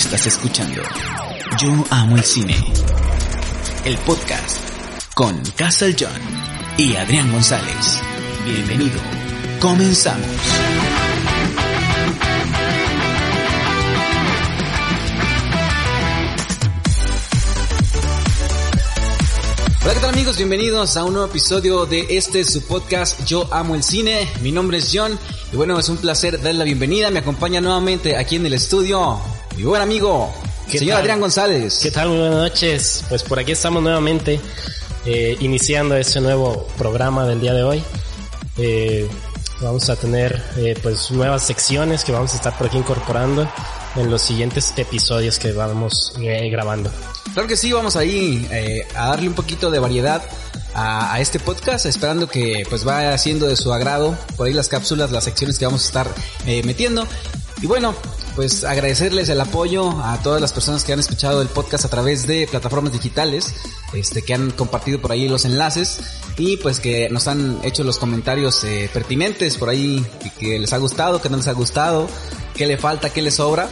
Estás escuchando Yo Amo el Cine, el podcast con Castle John y Adrián González. Bienvenido. Comenzamos. Hola, ¿qué tal amigos? Bienvenidos a un nuevo episodio de este su podcast Yo Amo el Cine. Mi nombre es John y bueno, es un placer darle la bienvenida. Me acompaña nuevamente aquí en el estudio mi buen amigo, señor Adrián González. ¿Qué tal? Muy buenas noches. Pues por aquí estamos nuevamente eh, iniciando este nuevo programa del día de hoy. Eh, vamos a tener eh, pues nuevas secciones que vamos a estar por aquí incorporando en los siguientes episodios que vamos grabando. Claro que sí, vamos ahí eh, a darle un poquito de variedad a, a, este podcast, esperando que pues vaya siendo de su agrado por ahí las cápsulas, las secciones que vamos a estar eh, metiendo. Y bueno, pues agradecerles el apoyo a todas las personas que han escuchado el podcast a través de plataformas digitales, este, que han compartido por ahí los enlaces y pues que nos han hecho los comentarios eh, pertinentes por ahí, que les ha gustado, que no les ha gustado, qué le falta, qué le sobra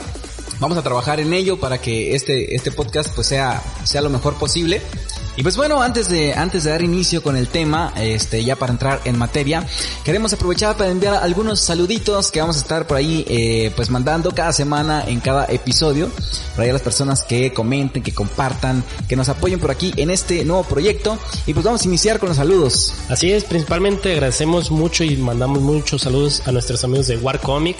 vamos a trabajar en ello para que este, este podcast pues sea, sea lo mejor posible. Y pues bueno, antes de, antes de dar inicio con el tema, este, ya para entrar en materia, queremos aprovechar para enviar algunos saluditos que vamos a estar por ahí, eh, pues mandando cada semana en cada episodio, para ahí a las personas que comenten, que compartan, que nos apoyen por aquí en este nuevo proyecto. Y pues vamos a iniciar con los saludos. Así es, principalmente agradecemos mucho y mandamos muchos saludos a nuestros amigos de War Comic,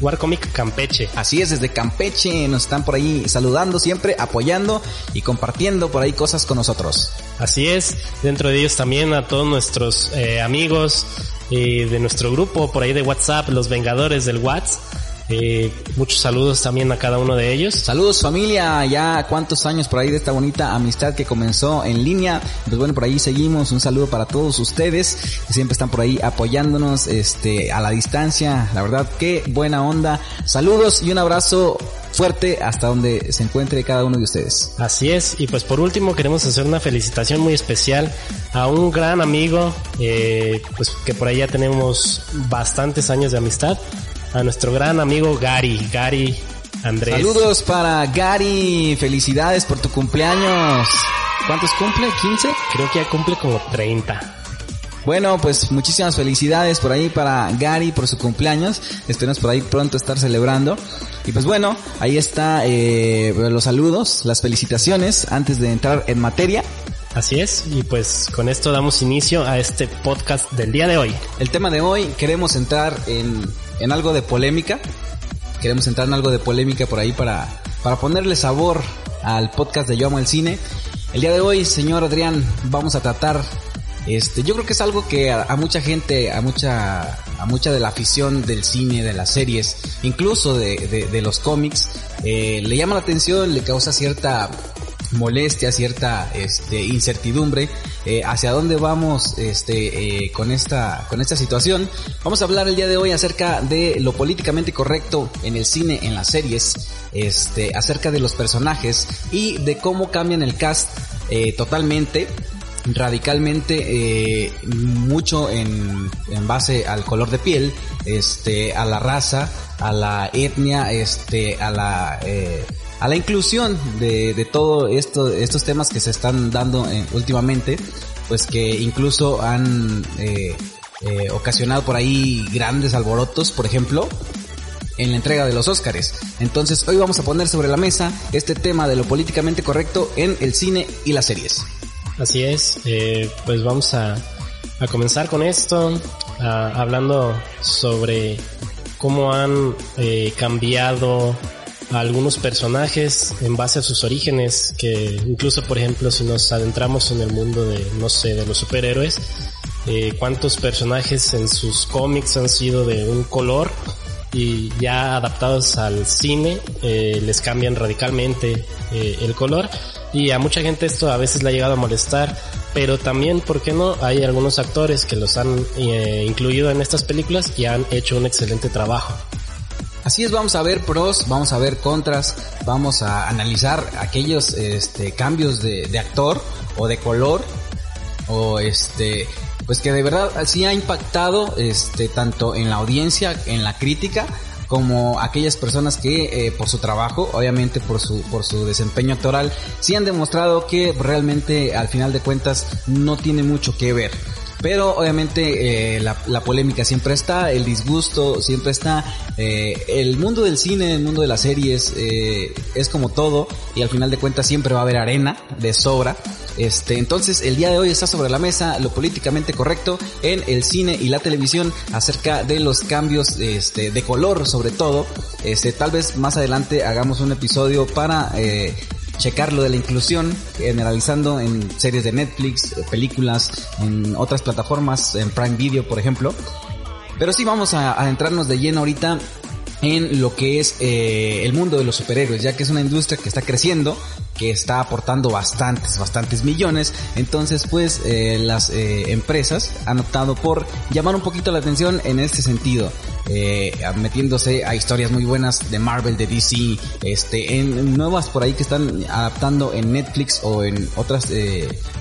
Warcomic Campeche. Así es, desde Campeche nos están por ahí saludando siempre, apoyando y compartiendo por ahí cosas con nosotros. Así es, dentro de ellos también a todos nuestros eh, amigos eh, de nuestro grupo por ahí de WhatsApp, los Vengadores del WhatsApp. Eh, muchos saludos también a cada uno de ellos. Saludos familia, ya cuántos años por ahí de esta bonita amistad que comenzó en línea. Pues bueno, por ahí seguimos. Un saludo para todos ustedes que siempre están por ahí apoyándonos este a la distancia. La verdad, qué buena onda. Saludos y un abrazo fuerte hasta donde se encuentre cada uno de ustedes. Así es, y pues por último queremos hacer una felicitación muy especial a un gran amigo, eh, pues que por ahí ya tenemos bastantes años de amistad, a nuestro gran amigo Gary, Gary Andrés. Saludos para Gary, felicidades por tu cumpleaños. ¿Cuántos cumple? ¿15? Creo que ya cumple como 30. Bueno, pues muchísimas felicidades por ahí para Gary por su cumpleaños. Esperemos por ahí pronto estar celebrando. Y pues bueno, ahí está eh, los saludos, las felicitaciones antes de entrar en materia. Así es, y pues con esto damos inicio a este podcast del día de hoy. El tema de hoy queremos entrar en, en algo de polémica. Queremos entrar en algo de polémica por ahí para, para ponerle sabor al podcast de Yo Amo el Cine. El día de hoy, señor Adrián, vamos a tratar este, yo creo que es algo que a, mucha gente, a mucha, a mucha de la afición del cine, de las series, incluso de, de, de los cómics, eh, le llama la atención, le causa cierta molestia, cierta este, incertidumbre eh, hacia dónde vamos este, eh, con esta con esta situación. Vamos a hablar el día de hoy acerca de lo políticamente correcto en el cine, en las series, este, acerca de los personajes y de cómo cambian el cast eh, totalmente radicalmente eh, mucho en, en, base al color de piel, este, a la raza, a la etnia, este, a la eh, a la inclusión de, de todo esto, estos temas que se están dando eh, últimamente, pues que incluso han eh, eh, ocasionado por ahí grandes alborotos, por ejemplo, en la entrega de los Óscares. Entonces hoy vamos a poner sobre la mesa este tema de lo políticamente correcto en el cine y las series. Así es, eh, pues vamos a, a, comenzar con esto, a, hablando sobre cómo han eh, cambiado algunos personajes en base a sus orígenes, que incluso por ejemplo si nos adentramos en el mundo de, no sé, de los superhéroes, eh, cuántos personajes en sus cómics han sido de un color y ya adaptados al cine eh, les cambian radicalmente eh, el color. Y a mucha gente esto a veces le ha llegado a molestar pero también por qué no hay algunos actores que los han incluido en estas películas y han hecho un excelente trabajo Así es, vamos a ver pros, vamos a ver contras, vamos a analizar aquellos este, cambios de, de actor o de color o este pues que de verdad sí ha impactado este tanto en la audiencia, en la crítica, como aquellas personas que eh, por su trabajo, obviamente por su, por su desempeño actoral, sí han demostrado que realmente al final de cuentas no tiene mucho que ver. Pero obviamente eh, la, la, polémica siempre está, el disgusto siempre está. Eh, el mundo del cine, el mundo de las series eh, es como todo y al final de cuentas siempre va a haber arena de sobra. Este, entonces el día de hoy está sobre la mesa lo políticamente correcto en el cine y la televisión acerca de los cambios este, de color sobre todo. Este, tal vez más adelante hagamos un episodio para eh, checar lo de la inclusión, generalizando en series de Netflix, eh, películas, en otras plataformas, en Prime Video, por ejemplo. Pero sí vamos a adentrarnos de lleno ahorita en lo que es eh, el mundo de los superhéroes, ya que es una industria que está creciendo, que está aportando bastantes, bastantes millones. Entonces, pues eh, las eh, empresas han optado por llamar un poquito la atención en este sentido, eh, metiéndose a historias muy buenas de Marvel, de DC, este, en nuevas por ahí que están adaptando en Netflix o en otras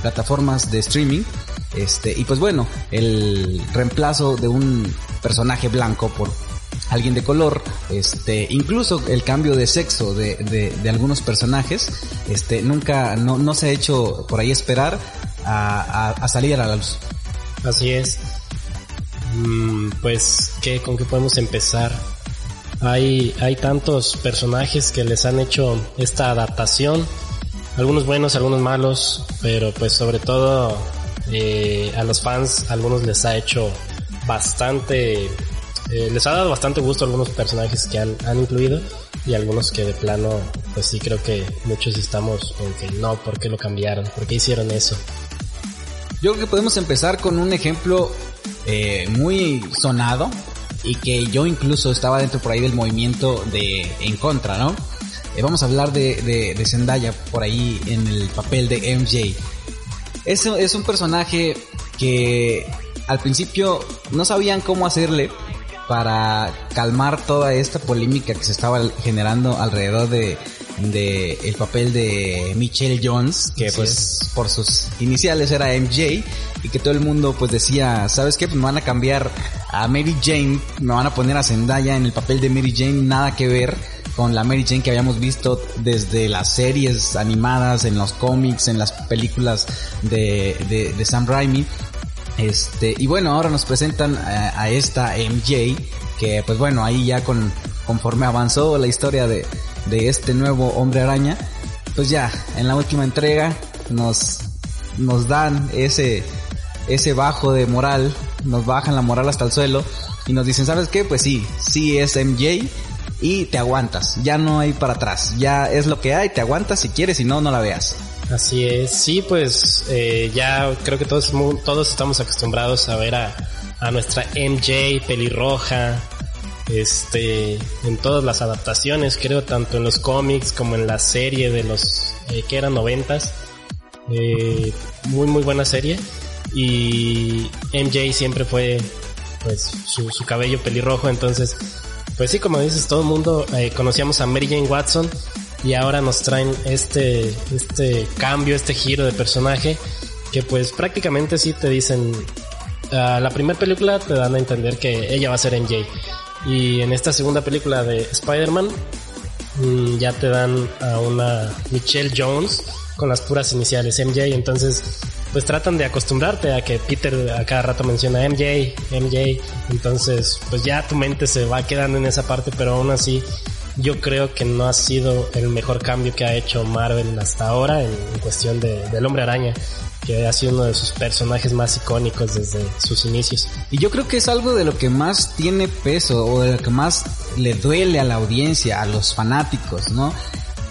plataformas de streaming. Este, y pues bueno, el reemplazo de un personaje blanco por alguien de color, este, incluso el cambio de sexo de, de, algunos personajes, este, nunca, no, no, se ha hecho por ahí esperar a, a, a salir a la luz. Así es. Mm, pues, ¿qué, ¿con qué podemos empezar? Hay, hay tantos personajes que les han hecho esta adaptación, algunos buenos, algunos malos, pero pues sobre todo eh, a los fans, algunos les ha hecho bastante eh, les ha dado bastante gusto algunos personajes que han, han, incluido y algunos que de plano, pues sí creo que muchos estamos con que no, ¿por qué lo cambiaron? ¿Por qué hicieron eso? Yo creo que podemos empezar con un ejemplo eh, muy sonado y que yo incluso estaba dentro por ahí del movimiento de en contra, ¿no? Eh, vamos a hablar de, de, de, Zendaya por ahí en el papel de MJ. Es, es un personaje que al principio no sabían cómo hacerle para calmar toda esta polémica que se estaba generando alrededor de, de el papel de Michelle Jones, que Así pues es. por sus iniciales era MJ, y que todo el mundo pues decía, ¿sabes qué? Pues me van a cambiar a Mary Jane, me van a poner a Zendaya en el papel de Mary Jane, nada que ver con la Mary Jane que habíamos visto desde las series animadas, en los cómics, en las películas de, de, de Sam Raimi. Este, y bueno, ahora nos presentan a, a, esta MJ, que pues bueno, ahí ya con, conforme avanzó la historia de, de este nuevo hombre araña, pues ya, en la última entrega nos, nos dan ese, ese bajo de moral, nos bajan la moral hasta el suelo y nos dicen, ¿sabes qué? Pues sí, sí es MJ y te aguantas, ya no hay para atrás, ya es lo que hay, te aguantas si quieres, si no, no la veas. Así es, sí, pues eh, ya creo que todos, todos estamos acostumbrados a ver a, a nuestra MJ pelirroja, este, en todas las adaptaciones, creo, tanto en los cómics como en la serie de los eh, que eran noventas. Eh, muy, muy buena serie. Y MJ siempre fue, pues, su, su cabello pelirrojo, entonces, pues sí, como dices, todo el mundo eh, conocíamos a Mary Jane Watson y ahora nos traen este, este cambio, este giro de personaje que pues prácticamente sí te dicen, uh, la primera película te dan a entender que ella va a ser MJ y en esta segunda película de Spider-Man mmm, ya te dan a una Michelle Jones con las puras iniciales MJ, entonces pues tratan de acostumbrarte a que Peter a cada rato menciona MJ, MJ, entonces pues ya tu mente se va quedando en esa parte, pero aún así yo creo que no ha sido el mejor cambio que ha hecho Marvel hasta ahora en, cuestión de, del hombre araña que ha sido uno de sus personajes más icónicos desde sus inicios. Y yo creo que es algo de lo que más tiene peso o de lo que más le duele a la audiencia, a los fanáticos, ¿no?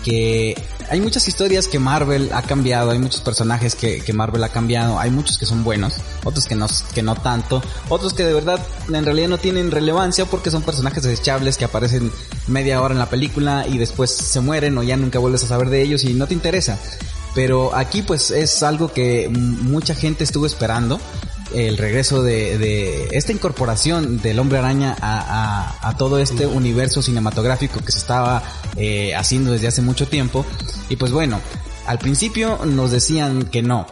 Que hay muchas historias que Marvel ha cambiado, hay muchos personajes que, que, Marvel ha cambiado, hay muchos que son buenos, otros que no, que no tanto, otros que de verdad en realidad no tienen relevancia porque son personajes desechables que aparecen media hora en la película y después se mueren o ya nunca vuelves a saber de ellos y no te interesa. Pero aquí pues es algo que mucha gente estuvo esperando, el regreso de, de esta incorporación del hombre araña a, a, todo este universo cinematográfico que se estaba eh, haciendo desde hace mucho tiempo. Y pues bueno, al principio nos decían que no,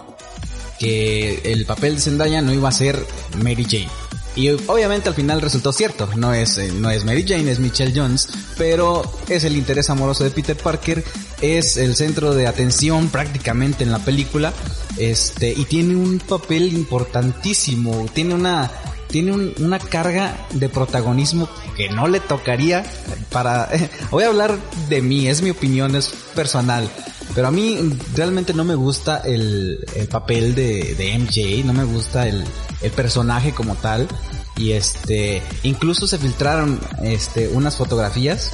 que el papel de Zendaya no iba a ser Mary Jane. Y obviamente al final resultó cierto, no es, eh, no es Mary Jane, es Michelle Jones, pero es el interés amoroso de Peter Parker, es el centro de atención prácticamente en la película, este, y tiene un papel importantísimo, tiene una, tiene una carga de protagonismo que no le tocaría para, voy a hablar de mí, es mi opinión, es personal. Pero a mí realmente no me gusta el, el papel de, de MJ, no me gusta el, el personaje como tal. Y este, incluso se filtraron este, unas fotografías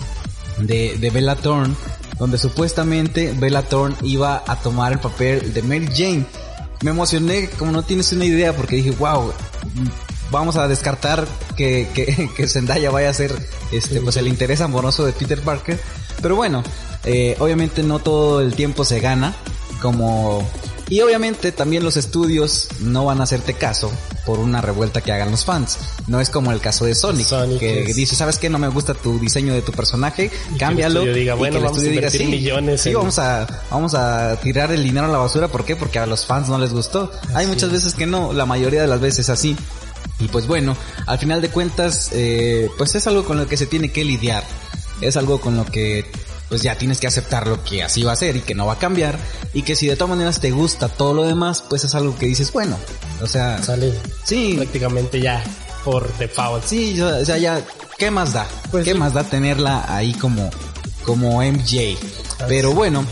de, de Bella Thorne, donde supuestamente Bella Thorne iba a tomar el papel de Mary Jane. Me emocioné como no tienes una idea porque dije, wow, vamos a descartar que, que, Zendaya vaya a ser este, pues el interés amoroso de Peter Parker. Pero bueno, eh, obviamente no todo el tiempo se gana, como y obviamente también los estudios no van a hacerte caso por una revuelta que hagan los fans. No es como el caso de Sonic, que dice, ¿sabes qué? No me gusta tu diseño de tu personaje, cámbialo. Que diga, bueno, vamos a diga, sí, millones. Sí, vamos a, vamos a tirar el dinero a la basura. ¿Por qué? Porque a los fans no les gustó. Hay muchas veces que no, la mayoría de las veces así. Y pues bueno, al final de cuentas, eh, pues es algo con lo que se tiene que lidiar. Es algo con lo que pues ya tienes que aceptarlo que así va a ser y que no va a cambiar y que si de todas maneras te gusta todo lo demás, pues es algo que dices, bueno, o sea, sale sí, prácticamente ya por default. Sí, o sea, ya ¿qué más da? Pues ¿Qué más da tenerla ahí como como MJ? Pero bueno,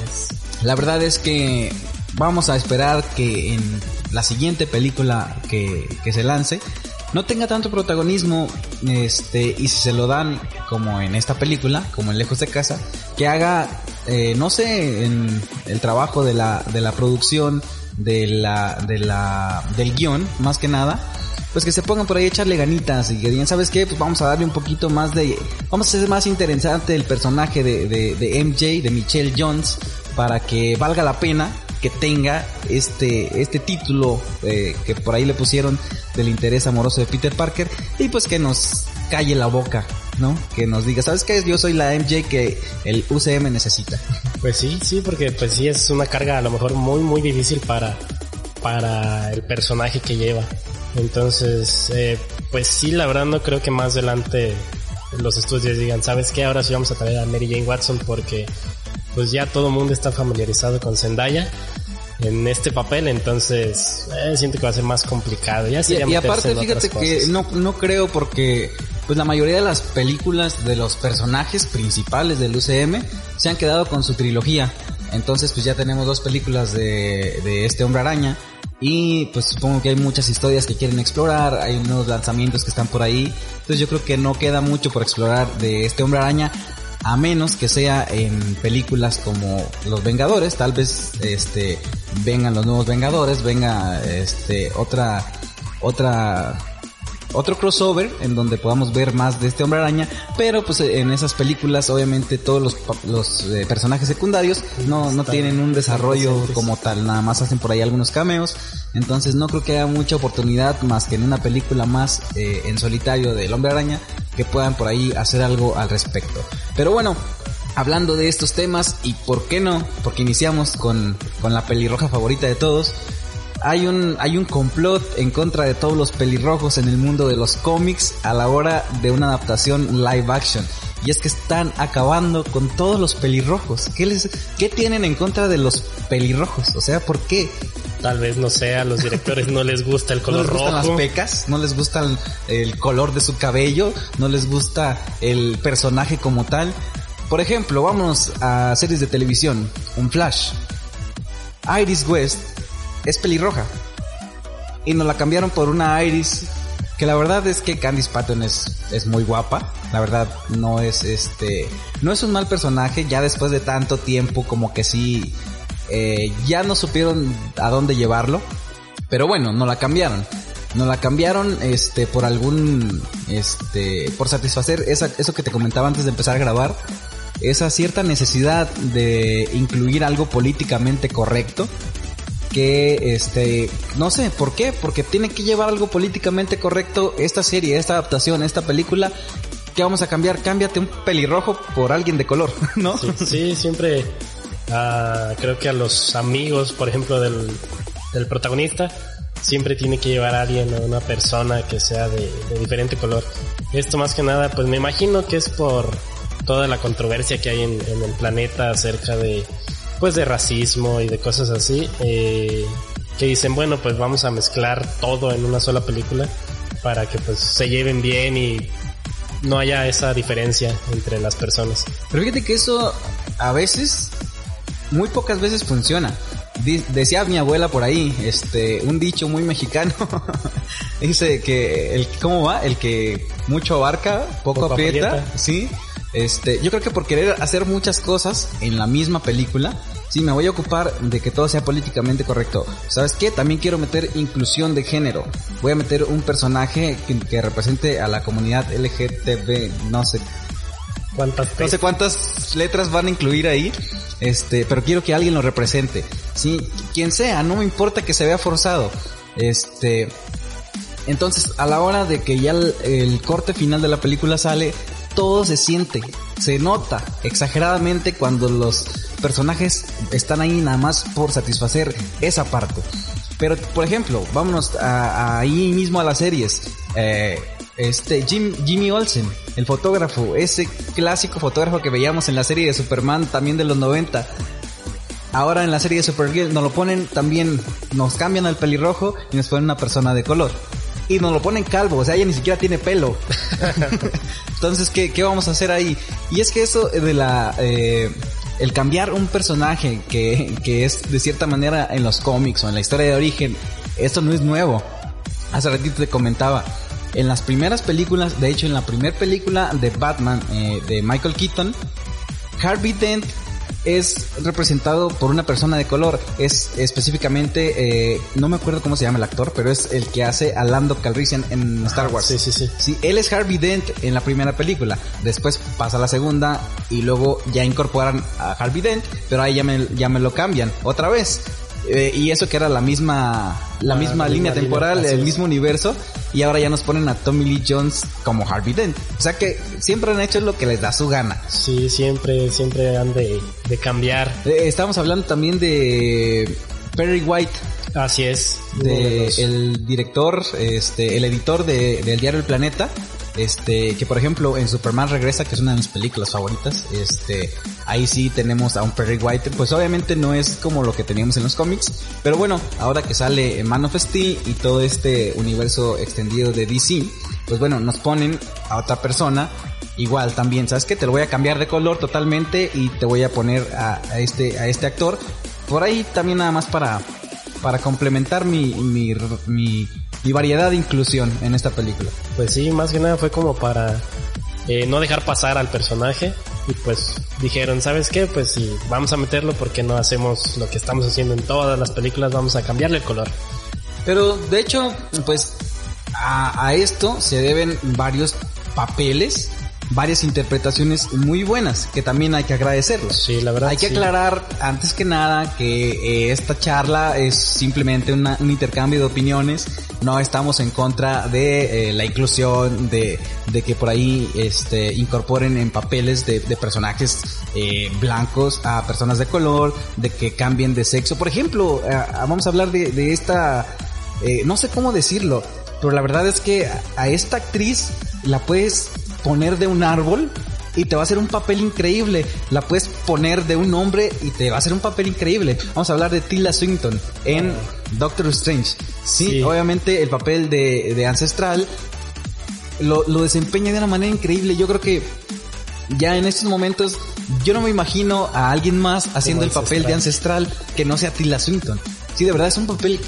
la verdad es que vamos a esperar que en la siguiente película que, que se lance no tenga tanto protagonismo, este, y si se lo dan como en esta película, como en Lejos de Casa, que haga, eh, no sé, en el trabajo de la, de la producción, de la, de la, del guion, más que nada, pues que se pongan por ahí a echarle ganitas y que digan, ¿sabes qué? Pues vamos a darle un poquito más de, vamos a hacer más interesante el personaje de, de, de MJ, de Michelle Jones, para que valga la pena que tenga este, este título eh, que por ahí le pusieron del interés amoroso de Peter Parker y pues que nos calle la boca, ¿no? Que nos diga, ¿sabes qué? Yo soy la MJ que el UCM necesita. Pues sí, sí, porque pues sí es una carga a lo mejor muy, muy difícil para, para el personaje que lleva. Entonces, eh, pues sí, la verdad no creo que más adelante los estudios digan, ¿sabes qué? Ahora sí vamos a traer a Mary Jane Watson porque pues ya todo el mundo está familiarizado con Zendaya en este papel, entonces eh, siento que va a ser más complicado. Ya y, y aparte, fíjate que no, no creo porque pues la mayoría de las películas de los personajes principales del UCM se han quedado con su trilogía. Entonces pues ya tenemos dos películas de, de este hombre araña y pues supongo que hay muchas historias que quieren explorar, hay unos lanzamientos que están por ahí. Entonces yo creo que no queda mucho por explorar de este hombre araña a menos que sea en películas como Los Vengadores, tal vez este vengan los nuevos Vengadores, venga este otra otra otro crossover en donde podamos ver más de este hombre araña, pero pues en esas películas obviamente todos los, los eh, personajes secundarios no, no tienen un desarrollo como tal, nada más hacen por ahí algunos cameos, entonces no creo que haya mucha oportunidad más que en una película más eh, en solitario del hombre araña que puedan por ahí hacer algo al respecto. Pero bueno, hablando de estos temas y por qué no, porque iniciamos con, con la pelirroja favorita de todos, hay un, hay un complot en contra de todos los pelirrojos en el mundo de los cómics a la hora de una adaptación live action. Y es que están acabando con todos los pelirrojos. ¿Qué, les, ¿Qué tienen en contra de los pelirrojos? O sea, ¿por qué? Tal vez, no sé, a los directores no les gusta el color rojo. ¿No les gustan las pecas? ¿No les gusta el, el color de su cabello? ¿No les gusta el personaje como tal? Por ejemplo, vamos a series de televisión. Un Flash. Iris West es pelirroja. Y nos la cambiaron por una Iris que la verdad es que Candice Patton es, es muy guapa. La verdad no es este, no es un mal personaje. Ya después de tanto tiempo como que sí, eh, ya no supieron a dónde llevarlo. Pero bueno, no la cambiaron. No la cambiaron este por algún este por satisfacer esa, eso que te comentaba antes de empezar a grabar esa cierta necesidad de incluir algo políticamente correcto que este no sé por qué porque tiene que llevar algo políticamente correcto esta serie esta adaptación esta película. Que vamos a cambiar cámbiate un pelirrojo por alguien de color no sí, siempre uh, creo que a los amigos por ejemplo del, del protagonista siempre tiene que llevar a alguien o una persona que sea de, diferente color. Esto más que nada, pues me imagino que es por toda la controversia que hay en el planeta acerca de, pues de racismo y de cosas así, eh, que dicen, bueno, pues vamos a mezclar todo en una sola película para que pues se lleven bien y no haya esa diferencia entre las personas. Pero fíjate que eso a veces, muy pocas veces funciona. decía mi abuela por ahí, este, un dicho muy mexicano. Dice que el, ¿cómo va? El que mucho abarca, poco, aprieta, ¿sí? Este, yo creo que por querer hacer muchas cosas en la misma película, sí, me voy a ocupar de que todo sea políticamente correcto. ¿Sabes qué? También quiero meter inclusión de género. Voy a meter un personaje que, represente a la comunidad LGTB, no sé cuántas no sé cuántas letras van a incluir ahí, este, pero quiero que alguien lo represente. Sí, quien sea, no me importa que se vea forzado. Este, entonces a la hora de que ya el corte final de la película sale, todo se siente, se nota exageradamente cuando los personajes están ahí nada más por satisfacer esa parte. Pero, por ejemplo, vámonos ahí mismo a las series. Eh, este Jim, Jimmy Olsen, el fotógrafo, ese clásico fotógrafo que veíamos en la serie de Superman también de los 90. Ahora en la serie de Supergirl nos lo ponen también, nos cambian al pelirrojo y nos ponen una persona de color y nos lo ponen calvo, o sea, ella ni siquiera tiene pelo. Entonces, ¿qué, ¿qué, vamos a hacer ahí? Y es que eso de la... Eh, el cambiar un personaje que, que es de cierta manera en los cómics o en la historia de origen, esto no es nuevo. Hace ratito te comentaba, en las primeras películas, de hecho en la primera película de Batman eh, de Michael Keaton, Harvey Dent es representado por una persona de color. Es específicamente, eh, no me acuerdo cómo se llama el actor, pero es el que hace a Lando Calrissian en Star Wars. Sí, sí, sí. Sí, él es Harvey Dent en la primera película. Después pasa la segunda y luego ya incorporan a Harvey Dent, pero ahí ya me, ya me lo cambian otra vez. Eh, y eso que era la misma la ah, misma línea temporal, el mismo universo y ahora ya nos ponen a Tommy Lee Jones como Harvey Dent. O sea que siempre han hecho lo que les da su gana. Sí, siempre siempre han de, cambiar. Eh, estamos hablando también de Perry White. Así es. De, el director, este, el editor de, del diario El Planeta este, que por ejemplo en Superman Regresa, que es una de mis películas favoritas, este, ahí sí tenemos a un Perry White, pues obviamente no es como lo que teníamos en los cómics, pero bueno, ahora que sale Man of Steel y todo este universo extendido de DC, pues bueno, nos ponen a otra persona igual también, ¿sabes qué? Te lo voy a cambiar de color totalmente y te voy a poner a, a este, a este actor. Por ahí también nada más para, para complementar mi, mi, mi y variedad de inclusión en esta película. Pues sí, más que nada fue como para eh, no dejar pasar al personaje y pues dijeron, ¿sabes qué? Pues si vamos a meterlo porque no hacemos lo que estamos haciendo en todas las películas, vamos a cambiarle el color. Pero de hecho, pues a, a esto se deben varios papeles varias interpretaciones muy buenas que también hay que agradecerlos. Sí, la verdad. Hay que aclarar antes que nada que eh, esta charla es simplemente un intercambio de opiniones. No estamos en contra de eh, la inclusión, de, de, que por ahí este, incorporen en papeles de, de personajes eh, blancos a personas de color, de que cambien de sexo. Por ejemplo, vamos a hablar de, de esta, no sé cómo decirlo, pero la verdad es que a esta actriz la puedes poner de un árbol y te va a hacer un papel increíble. La puedes poner de un hombre y te va a hacer un papel increíble. Vamos a hablar de Tilda Swinton en Doctor Strange. Sí, obviamente el papel de, de Ancestral lo, lo, desempeña de una manera increíble. Yo creo que ya en estos momentos yo no me imagino a alguien más haciendo el papel de Ancestral que no sea Tilda Swinton. Sí, de verdad es un papel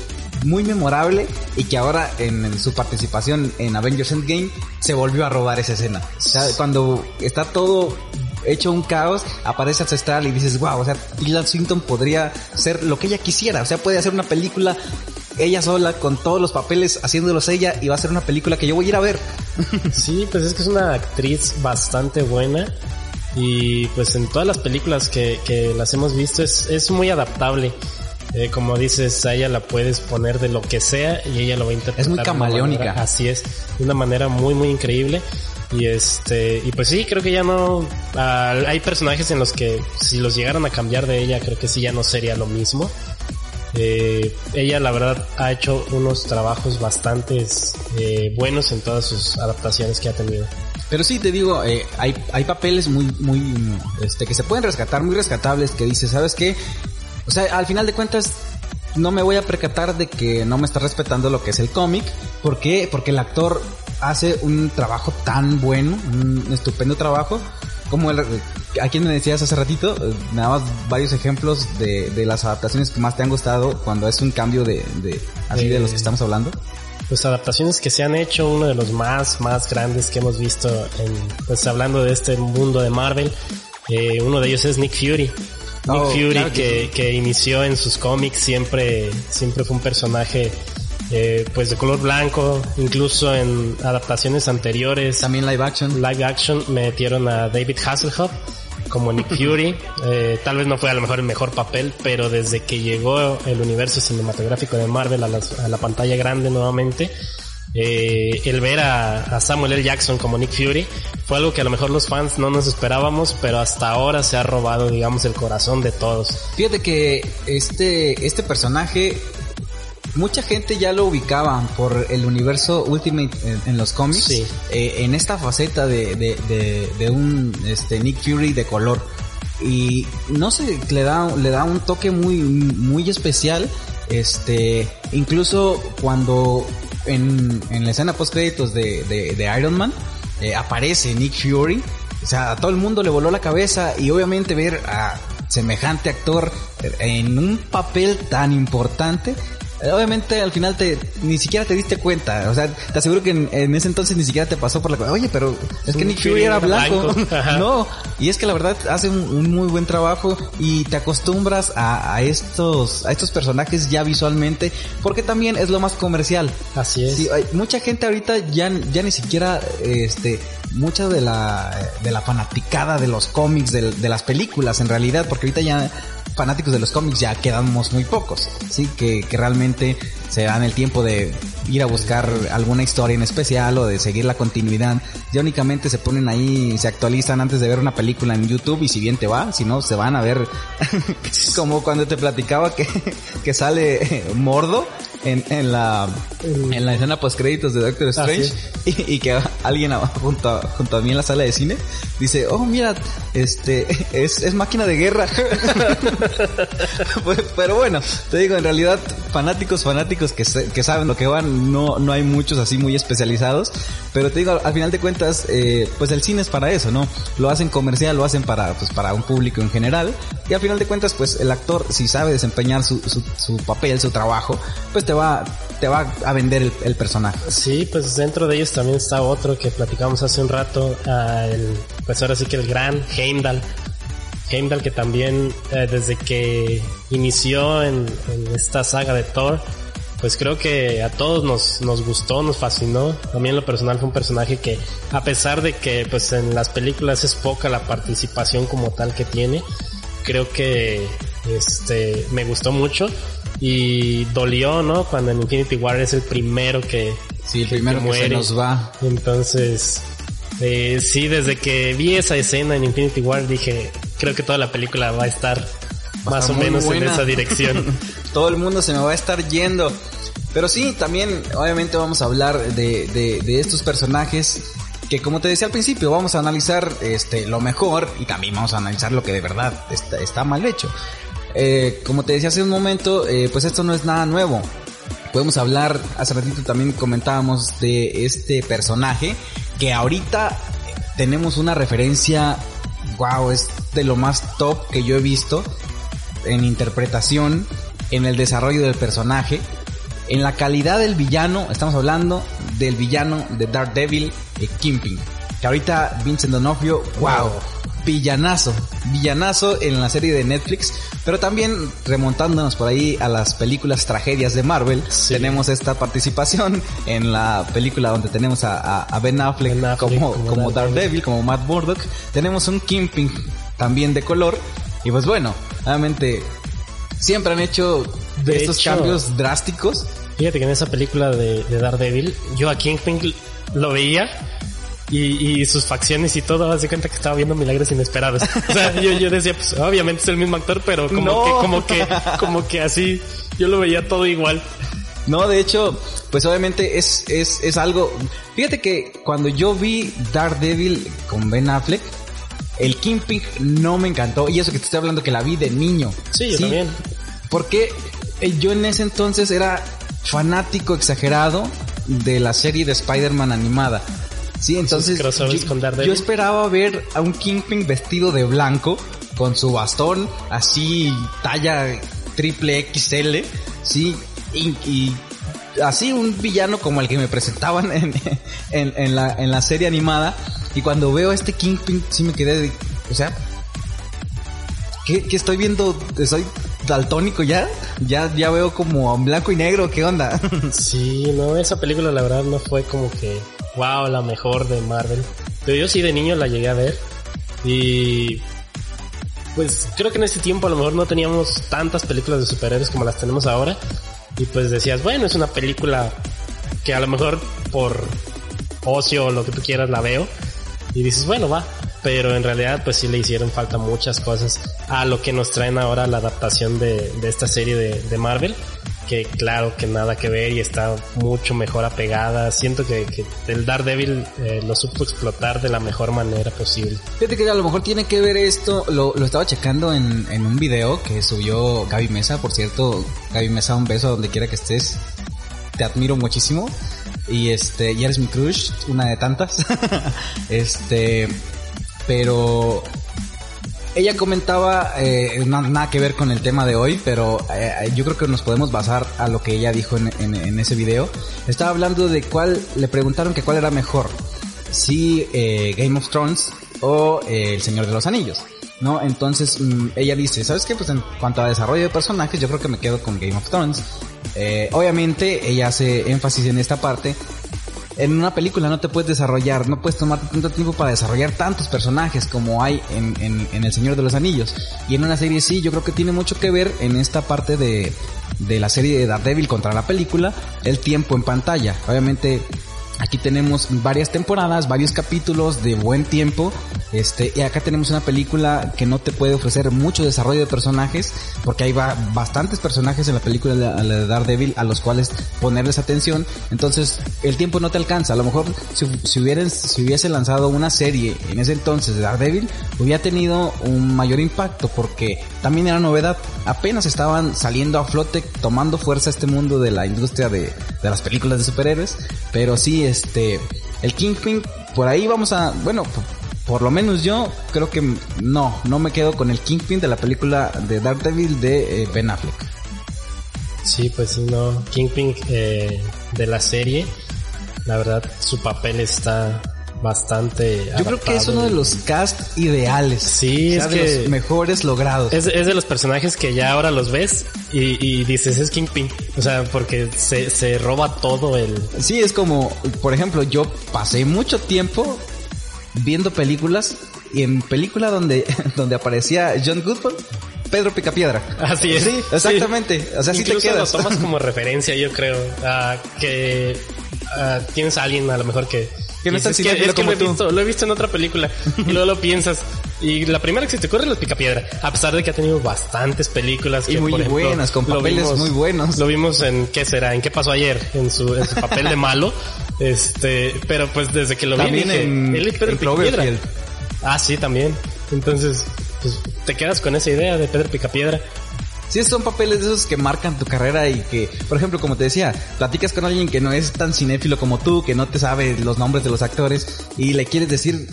muy memorable y que ahora en, su participación en Avengers Endgame se volvió a robar esa escena. O sea, cuando está todo hecho un caos, aparece Ancestral y dices, wow, o sea, Tilda Swinton podría ser lo que ella quisiera, o sea, puede hacer una película ella sola con todos los papeles haciéndolos ella y va a ser una película que yo voy a ir a ver. Sí, pues es que es una actriz bastante buena y pues en todas las películas que, que las hemos visto es, es muy adaptable. Eh, como dices, a ella la puedes poner de lo que sea y ella lo va a interpretar. Es muy camaleónica. así es, de una manera muy, muy increíble. Y este, y pues sí, creo que ya no, hay personajes en los que si los llegaran a cambiar de ella, creo que sí ya no sería lo mismo. Eh, ella la verdad ha hecho unos trabajos bastante eh, buenos en todas sus adaptaciones que ha tenido. Pero sí, te digo, eh, hay, hay papeles muy, muy, este, que se pueden rescatar, muy rescatables, que dices, ¿sabes qué? O sea, al final de cuentas, no me voy a percatar de que no me está respetando lo que es el cómic. ¿Por qué? Porque el actor hace un trabajo tan bueno, un estupendo trabajo, como el, a quien me decías hace ratito, eh, me dabas varios ejemplos de, de, las adaptaciones que más te han gustado cuando es un cambio de, de así de los que estamos hablando. Pues adaptaciones que se han hecho, uno de los más, más grandes que hemos visto en, pues hablando de este mundo de Marvel, eh, uno de ellos es Nick Fury. Nick oh, Fury claro que, que, que, inició en sus cómics siempre, siempre fue un personaje eh, pues de color blanco, incluso en adaptaciones anteriores. También live action. Live action metieron a David Hasselhoff como Nick Fury. Eh, tal vez no fue a lo mejor el mejor papel, pero desde que llegó el universo cinematográfico de Marvel a, a la pantalla grande nuevamente, eh, el ver a, a, Samuel L. Jackson como Nick Fury fue algo que a lo mejor los fans no nos esperábamos, pero hasta ahora se ha robado, digamos, el corazón de todos. Fíjate que este, este personaje mucha gente ya lo ubicaba por el universo Ultimate en, en los cómics, sí. eh, en esta faceta de, de, de, de, un este, Nick Fury de color. Y no sé, le da, le da un toque muy, muy especial. Este, incluso cuando en, en la escena post créditos de, de, Iron Man eh, aparece Nick Fury, o sea, a todo el mundo le voló la cabeza y obviamente ver a semejante actor en un papel tan importante obviamente al final te ni siquiera te diste cuenta. O sea, te aseguro que en, en ese entonces ni siquiera te pasó por la cabeza. Oye, pero es que Nick Fury era blanco. no, y es que la verdad hace un, un, muy buen trabajo y te acostumbras a, a, estos a estos personajes ya visualmente porque también es lo más comercial. Así es. Sí, hay, mucha gente ahorita ya ya ni siquiera este mucha de la de la fanaticada de los cómics de, de las películas en realidad porque ahorita ya fanáticos de los cómics ya quedamos muy pocos, sí, que, que, realmente se dan el tiempo de ir a buscar alguna historia en especial o de seguir la continuidad. Ya únicamente se ponen ahí, se actualizan antes de ver una película en YouTube y si bien te va, si no, se van a ver como cuando te platicaba que, que sale Mordo en, en la en la escena post créditos de Doctor Strange y, y, que alguien junto a, junto a mí en la sala de cine dice oh mira este es, es máquina de guerra pero bueno te digo en realidad fanáticos fanáticos que, saben lo que van no no hay muchos así muy especializados pero te digo al final de cuentas eh, pues el cine es para eso no lo hacen comercial lo hacen para pues para un público en general y al final de cuentas pues el actor si sabe desempeñar su, su, papel su trabajo pues te va, te va a vender el, personaje. Sí, pues dentro de ellos también está otro que platicamos hace un rato, uh, el, pues ahora sí que el gran Heimdall. Heimdall que también eh, desde que inició en, esta saga de Thor, pues creo que a todos nos, nos gustó, nos fascinó. También lo personal fue un personaje que a pesar de que pues en las películas es poca la participación como tal que tiene, creo que este me gustó mucho y dolió, ¿no? Cuando en Infinity War es el primero que, sí, el primero que, muere. se nos va. Entonces, eh, sí, desde que vi esa escena en Infinity War dije, creo que toda la película va a estar más a o menos buena. en esa dirección. Todo el mundo se me va a estar yendo. Pero sí, también obviamente vamos a hablar de, de, de estos personajes que como te decía al principio, vamos a analizar este lo mejor y también vamos a analizar lo que de verdad está, mal hecho. Eh, como te decía hace un momento, eh, pues esto no es nada nuevo. Podemos hablar, hace ratito también comentábamos de este personaje, que ahorita tenemos una referencia, wow, es de lo más top que yo he visto en interpretación, en el desarrollo del personaje, en la calidad del villano, estamos hablando del villano de Daredevil, eh, Kimping. Que ahorita Vincent D'Onofrio, wow, villanazo, villanazo en la serie de Netflix, pero también remontándonos por ahí a las películas tragedias de Marvel, sí. tenemos esta participación en la película donde tenemos a, a ben, Affleck ben, Affleck como, como, como Daredevil, como Matt Murdock, tenemos un Kingpin también de color, y pues bueno, obviamente siempre han hecho de estos hecho, cambios drásticos. Fíjate que en esa película de, de Daredevil, yo a Kingpin lo veía y, y, sus facciones y todo, hace cuenta que estaba viendo milagros inesperados. O sea, yo, yo decía, pues obviamente es el mismo actor, pero como no. que, como que, como que así Yo lo veía todo igual. No, de hecho, pues obviamente es, es, es algo... Fíjate que cuando yo vi Daredevil con Ben Affleck, el Kingpin no me encantó. Y eso que te estoy hablando que la vi de niño. Sí, yo también. Porque eh, yo en ese entonces era fanático exagerado de la serie de Spider-Man animada. Sí, entonces yo, yo, esperaba ver a un Kingpin vestido de blanco con su bastón así talla triple XL, sí, y, así un villano como el que me presentaban en, en, la, en la serie animada. Y cuando veo a este Kingpin, sí me quedé de, o sea, ¿qué, estoy viendo? ¿Soy daltónico ya? Ya, ya veo como blanco y negro, ¿qué onda? sí, no, esa película la verdad no fue como que, wow, la mejor de Marvel. Pero yo sí de niño la llegué a ver. Y pues creo que en ese tiempo a lo mejor no teníamos tantas películas de superhéroes como las tenemos ahora. Y pues decías, bueno, es una película que a lo mejor por ocio o lo que tú quieras la veo. Y dices, bueno, va. Pero en realidad pues sí le hicieron falta muchas cosas a lo que nos traen ahora la adaptación de, de esta serie de, de Marvel que claro que nada que ver y está mucho mejor apegada. Siento que, que el Daredevil eh, lo supo explotar de la mejor manera posible. Fíjate que a lo mejor tiene que ver esto, lo, lo estaba checando en, en un video que subió Gaby Mesa, por cierto, Gaby Mesa, un beso donde quiera que estés. Te admiro muchísimo. Y este, y eres mi crush, una de tantas. este, pero ella comentaba, eh, nada que ver con el tema de hoy, pero eh, yo creo que nos podemos basar a lo que ella dijo en, ese video. Estaba hablando de cuál, le preguntaron que cuál era mejor, si eh, Game of Thrones o eh, El Señor de los Anillos. ¿No? Entonces mm, ella dice, ¿sabes qué? Pues en cuanto a desarrollo de personajes, yo creo que me quedo con Game of Thrones. obviamente ella hace énfasis en esta parte en una película no te puedes desarrollar, no puedes tomar tanto tiempo para desarrollar tantos personajes como hay en, en, El Señor de los Anillos. Y en una serie sí, yo creo que tiene mucho que ver en esta parte de, de la serie de Daredevil contra la película, el tiempo en pantalla. Obviamente Aquí tenemos varias temporadas, varios capítulos de buen tiempo. Este, y acá tenemos una película que no te puede ofrecer mucho desarrollo de personajes, porque hay bastantes personajes en la película de, Daredevil a los cuales ponerles atención. Entonces, el tiempo no te alcanza. A lo mejor si, si, si hubiese lanzado una serie en ese entonces de Daredevil, hubiera tenido un mayor impacto, porque también era novedad. Apenas estaban saliendo a flote, tomando fuerza este mundo de la industria de, de las películas de superhéroes. Pero sí, este, el Kingpin, por ahí vamos a, bueno, por, lo menos yo creo que no, no me quedo con el Kingpin de la película de Daredevil de eh, Ben Affleck. Sí, pues no, Kingpin eh, de la serie, la verdad su papel está bastante. Yo creo que es uno de los cast ideales. Sí, es de los mejores logrados. Es, de los personajes que ya ahora los ves y, dices es Kingpin. O sea, porque se, se roba todo el. Sí, es como, por ejemplo, yo pasé mucho tiempo viendo películas y en película donde, donde aparecía John Goodman, Pedro Picapiedra. Así es. Sí, exactamente. O sea, si te quedas. lo tomas como referencia, yo creo, a que tienes a alguien a lo mejor que que no es, que, es que lo, he visto, lo he visto en otra película y luego lo piensas. Y la primera que se te ocurre es los Picapiedra, a pesar de que ha tenido bastantes películas. Y muy buenas, con papeles muy buenos. Lo vimos en, ¿qué será? ¿En qué pasó ayer? En su, en su papel de malo. Este, pero pues desde que lo vi dije, en, él es Pedro Picapiedra. Ah, sí, también. Entonces, pues te quedas con esa idea de Pedro Picapiedra. Sí, son papeles de esos que marcan tu carrera y que, por ejemplo, como te decía, platicas con alguien que no es tan cinéfilo como tú, que no te sabe los nombres de los actores y le quieres decir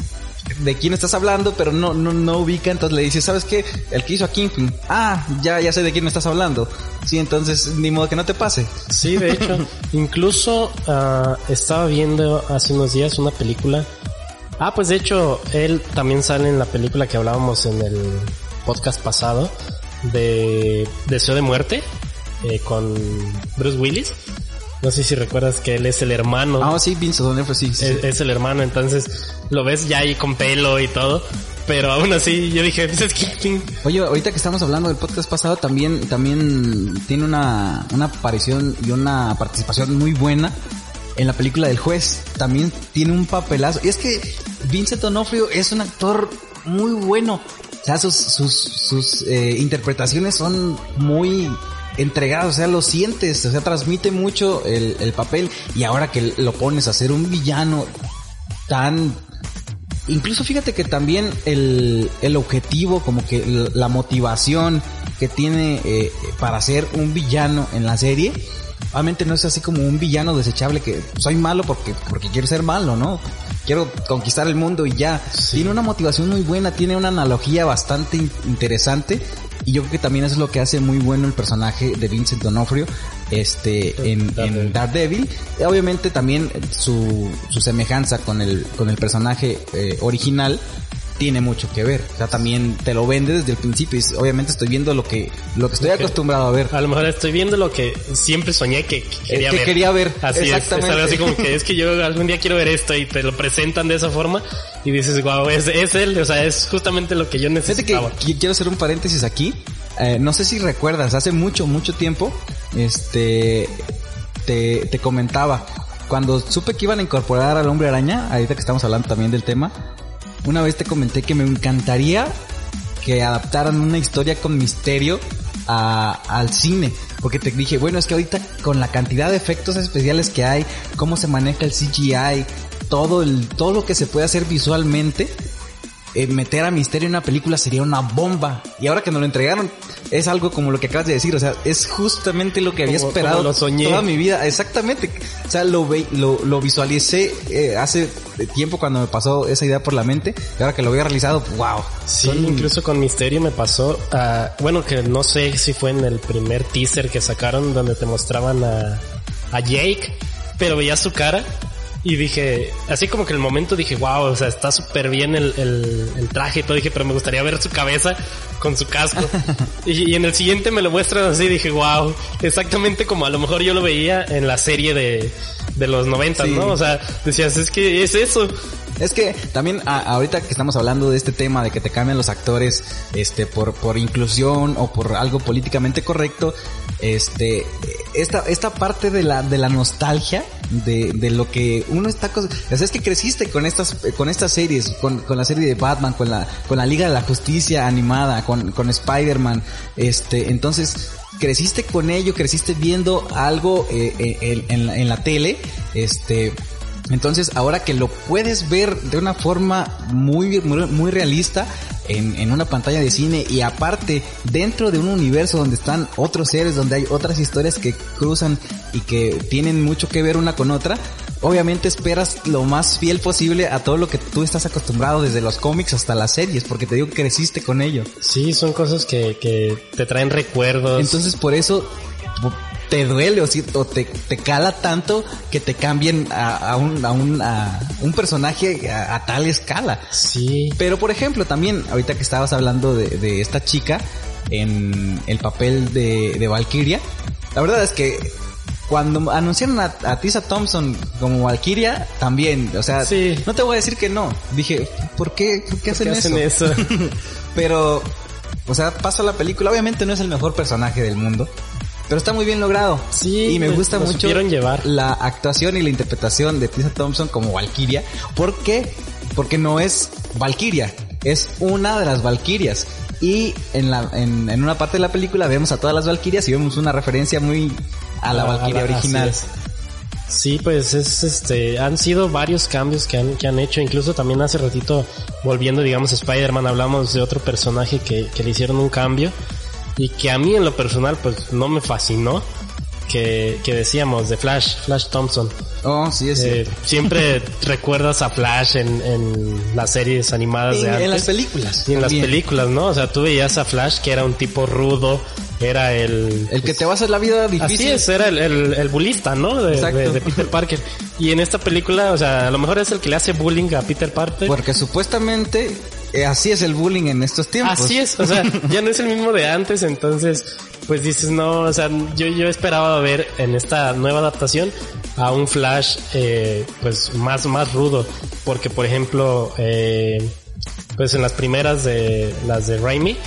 de quién estás hablando, pero no, no, no ubica, entonces le dices, ¿sabes qué? El que hizo a Kingpin. Ah, ya, ya sé de quién me estás hablando. Sí, entonces ni modo que no te pase. Sí, de hecho, incluso uh, estaba viendo hace unos días una película. Ah, pues de hecho, él también sale en la película que hablábamos en el podcast pasado de Deseo de Muerte eh, con Bruce Willis. No sé si recuerdas que él es el hermano. Ah, sí, Vince D'Onofrio, sí, sí. Es, el hermano, entonces lo ves ya ahí con pelo y todo. Pero aún así, yo dije, pues es que... Oye, ahorita que estamos hablando del podcast pasado, también, también tiene una, una aparición y una participación muy buena en la película del juez. También tiene un papelazo. Y es que Vincent D'Onofrio es un actor muy bueno sea, sus, sus, sus eh, interpretaciones son muy entregado, o sea, lo sientes, o sea, transmite mucho el, el papel. Y ahora que lo pones a ser un villano tan incluso fíjate que también el, el objetivo, como que la motivación que tiene eh, para ser un villano en la serie, obviamente no es así como un villano desechable que soy malo porque, porque quiero ser malo, ¿no? Quiero conquistar el mundo y ya. Tiene una motivación muy buena, tiene una analogía bastante interesante y yo creo que también es lo que hace muy bueno el personaje de Vincent D'Onofrio este en, en Daredevil. Obviamente también su, su semejanza con el con el personaje eh, original tiene mucho que ver. O sea, también te lo vende desde el principio. Y obviamente estoy viendo lo que, lo que estoy acostumbrado a ver. A lo mejor estoy viendo lo que siempre soñé que, quería que ver. quería ver. Así Exactamente. es. Es así como que es que yo algún día quiero ver esto y te lo presentan de esa forma y dices, wow, es, es él. O sea, es justamente lo que yo necesitaba. Que quiero hacer un paréntesis aquí. Eh, no sé si recuerdas, hace mucho, mucho tiempo, este, te, te comentaba, cuando supe que iban a incorporar al hombre araña, ahorita que estamos hablando también del tema, una vez te comenté que me encantaría que adaptaran una historia con misterio a, al cine. Porque te dije, bueno, es que ahorita con la cantidad de efectos especiales que hay, cómo se maneja el CGI, todo el, todo lo que se puede hacer visualmente, eh, meter a misterio en una película sería una bomba. Y ahora que nos lo entregaron, es algo como lo que acabas de decir. O sea, es justamente lo que había esperado toda mi vida. Exactamente. O sea, lo, lo, lo visualicé eh, hace tiempo cuando me pasó esa idea por la mente. Y ahora que lo había realizado, wow. Sí, incluso con Misterio me pasó. bueno, que no sé si fue en el primer teaser que sacaron donde te mostraban a, a Jake, pero veía su cara y dije, así como que el momento dije, wow, o sea, está súper bien el, el, traje y todo. Dije, pero me gustaría ver su cabeza con su casco. y, en el siguiente me lo muestran así. Dije, wow, exactamente como a lo mejor yo lo veía en la serie de, de los 90, ¿no? O sea, decías, es que es eso. Es que también ahorita que estamos hablando de este tema de que te cambian los actores este por por inclusión o por algo políticamente correcto, este esta esta parte de la de la nostalgia de, de lo que uno está o sea, es que creciste con estas con estas series, con, con la serie de Batman, con la con la Liga de la Justicia animada, con con Spider-Man, este, entonces creciste con ello, creciste viendo algo eh, eh en, la tele, este entonces, ahora que lo puedes ver de una forma muy, muy, realista en, en, una pantalla de cine y aparte dentro de un universo donde están otros seres, donde hay otras historias que cruzan y que tienen mucho que ver una con otra, obviamente esperas lo más fiel posible a todo lo que tú estás acostumbrado desde los cómics hasta las series, porque te digo que creciste con ello. Sí, son cosas que, que te traen recuerdos. Entonces, por eso te duele o, o te, te, cala tanto que te cambien a, un, a, un, a un personaje a, tal escala. Sí. Pero por ejemplo, también, ahorita que estabas hablando de, de esta chica en el papel de, de Valkyria, la verdad es que cuando anunciaron a, a Tisa Thompson como Valkyria, también, o sea, no te voy a decir que no. Dije, ¿por qué, por qué hacen, hacen eso? Pero, o sea, pasa la película, obviamente no es el mejor personaje del mundo, pero está muy bien logrado. Sí. Y me gusta mucho llevar. la actuación y la interpretación de Tessa Thompson como Valkyria. ¿Por qué? Porque no es Valkyria, es una de las Valkyrias. Y en la, en, en una parte de la película vemos a todas las Valkyrias y vemos una referencia muy a la Valkyria original. Sí, pues es este, han sido varios cambios que han, que han hecho, incluso también hace ratito, volviendo digamos a Spider-Man, hablamos de otro personaje que, que le hicieron un cambio, y que a mí en lo personal pues no me fascinó que, que decíamos de Flash, Flash Thompson. Oh, sí, es eh, Siempre recuerdas a Flash en, en las series animadas de antes. En las películas. Y en las películas, ¿no? O sea, tú veías a Flash que era un tipo rudo, era el... El que te va a hacer la vida difícil. Así es, era el, el, el bulista, ¿no? De, de, de, Peter Parker. Y en esta película, o sea, a lo mejor es el que le hace bullying a Peter Parker. Porque supuestamente así es el bullying en estos tiempos. Así es, o sea, ya no es el mismo de antes, entonces, pues dices, no, o sea, yo, yo esperaba ver en esta nueva adaptación a un Flash, eh, pues más, más rudo, porque por ejemplo, eh, pues en las primeras de las de Raimi,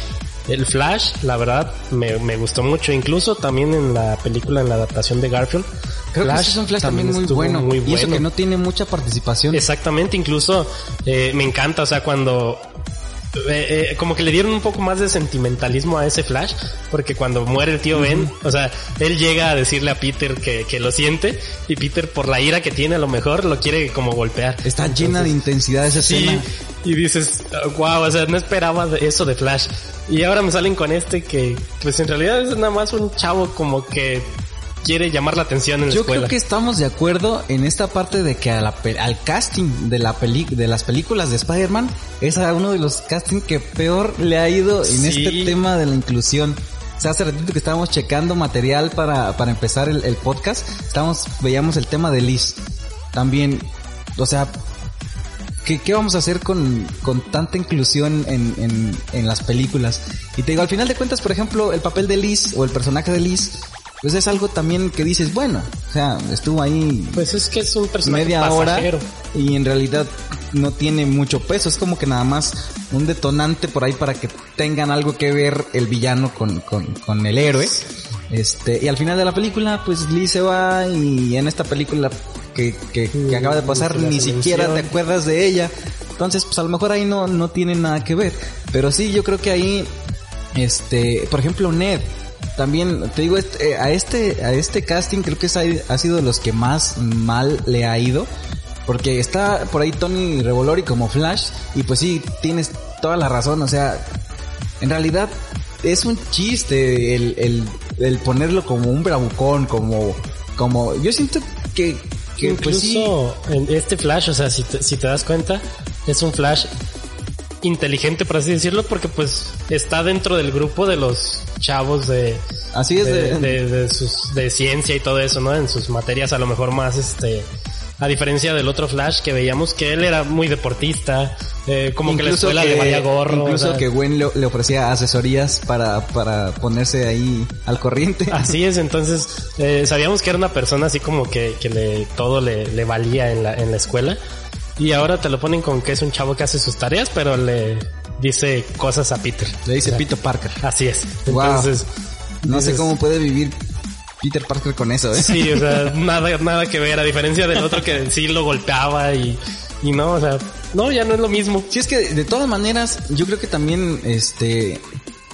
el Flash, la verdad, me, me gustó mucho, incluso también en la película, en la adaptación de Garfield, Creo que es un Flash también, muy, bueno. muy bueno. Y eso que no tiene mucha participación. Exactamente, incluso eh, me encanta, o sea, cuando eh, eh, como que le dieron un poco más de sentimentalismo a ese Flash, porque cuando muere el tío Ben, o sea, él llega a decirle a Peter que, que, lo siente y Peter por la ira que tiene a lo mejor lo quiere como golpear. Está llena de intensidad esa sí, Y dices, wow, o sea, no esperaba eso de Flash. Y ahora me salen con este que, pues en realidad es nada más un chavo como que quiere llamar la atención en la Yo escuela. creo que estamos de acuerdo en esta parte de que al casting de la peli de las películas de Spider-Man es uno de los castings que peor le ha ido en este tema de la inclusión. O sea, hace ratito que estábamos checando material para, para empezar el, podcast, estábamos, veíamos el tema de Liz. También, o sea, ¿qué, qué vamos a hacer con, con tanta inclusión en, en, en las películas? Y te digo, al final de cuentas, por ejemplo, el papel de Liz o el personaje de Liz pues es algo también que dices, bueno, o sea, estuvo ahí. Pues es que es un personaje media pasajero. hora y en realidad no tiene mucho peso, es como que nada más un detonante por ahí para que tengan algo que ver el villano con, con, con el héroe. Este, y al final de la película, pues Lee se va y en esta película que, que, que acaba de pasar ni siquiera te acuerdas de ella. Entonces, pues a lo mejor ahí no, no tiene nada que ver. Pero sí, yo creo que ahí, este, por ejemplo, Ned, también te digo este, a este a este casting creo que ha sido de los que más mal le ha ido porque está por ahí Tony Revolori como Flash y pues sí tienes toda la razón o sea en realidad es un chiste el, el, ponerlo como un bravucón como como yo siento que, que pues incluso en este Flash o sea si si te das cuenta es un Flash inteligente, por así decirlo, porque pues está dentro del grupo de los chavos de... Así es de, de, sus, de ciencia y todo eso, ¿no? En sus materias a lo mejor más, este... A diferencia del otro Flash que veíamos que él era muy deportista, eh, como que la escuela le valía gorro. Incluso que Gwen le, ofrecía asesorías para, para ponerse ahí al corriente. Así es, entonces eh, sabíamos que era una persona así como que, que le, todo le, le valía en la, en la escuela. Y ahora te lo ponen con que es un chavo que hace sus tareas, pero le dice cosas a Peter. Le dice Peter Parker. Así es. Entonces, no sé cómo puede vivir Peter Parker con eso, ¿eh? Sí, o sea, nada, nada que ver, a diferencia del otro que sí lo golpeaba y, y no, o sea, no, ya no es lo mismo. Sí, es que de todas maneras, yo creo que también, este,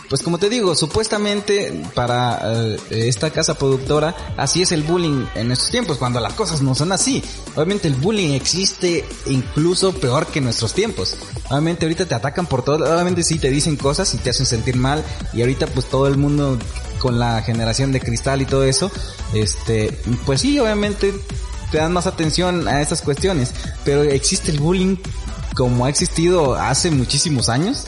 pues como te digo, supuestamente para eh, esta casa productora así es el bullying en estos tiempos, cuando las cosas no son así. Obviamente el bullying existe incluso peor que en nuestros tiempos. Obviamente ahorita te atacan por todo, obviamente sí te dicen cosas y te hacen sentir mal y ahorita pues todo el mundo con la generación de cristal y todo eso, este, pues sí, obviamente te dan más atención a estas cuestiones, pero existe el bullying como ha existido hace muchísimos años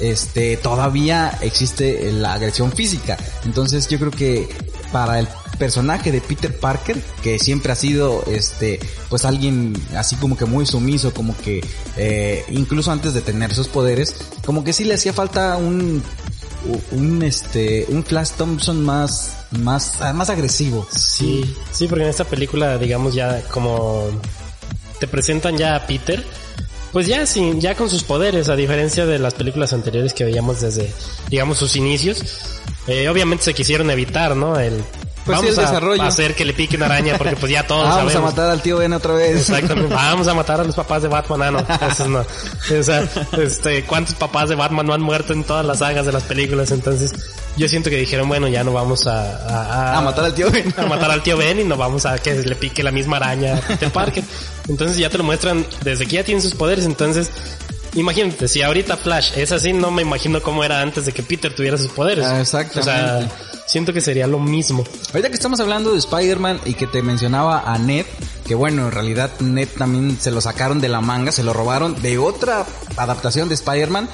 este, todavía existe la agresión física. Entonces yo creo que para el personaje de Peter Parker, que siempre ha sido, este, pues alguien así como que muy sumiso, como que, eh, incluso antes de tener sus poderes, como que sí le hacía falta un, un, este, un Flash Thompson más, más, más agresivo. Sí, sí, porque en esta película, digamos ya como te presentan ya a Peter, pues ya sin, ya con sus poderes, a diferencia de las películas anteriores que veíamos desde, digamos, sus inicios, eh, obviamente se quisieron evitar, ¿no? El pues vamos el desarrollo. A hacer que le pique una araña porque pues ya todos vamos a matar al tío Ben otra vez. Exactamente. Vamos a matar a los papás de Batman. Ah, no. Eso no. O sea, este, ¿cuántos papás de Batman no han muerto en todas las sagas de las películas? Entonces, yo siento que dijeron, bueno, ya no vamos a... A, a matar al tío Ben. A matar al tío Ben y no vamos a que le pique la misma araña Peter Parker. Entonces ya te lo muestran desde que ya tienen sus poderes. Entonces, imagínate, si ahorita Flash es así, no me imagino cómo era antes de que Peter tuviera sus poderes. Ah, exactamente. O sea, siento que sería lo mismo. Ahorita que estamos hablando de Spider-Man y que te mencionaba a Ned, que bueno, en realidad Ned también se lo sacaron de la manga, se lo robaron de otra adaptación de Spider-Man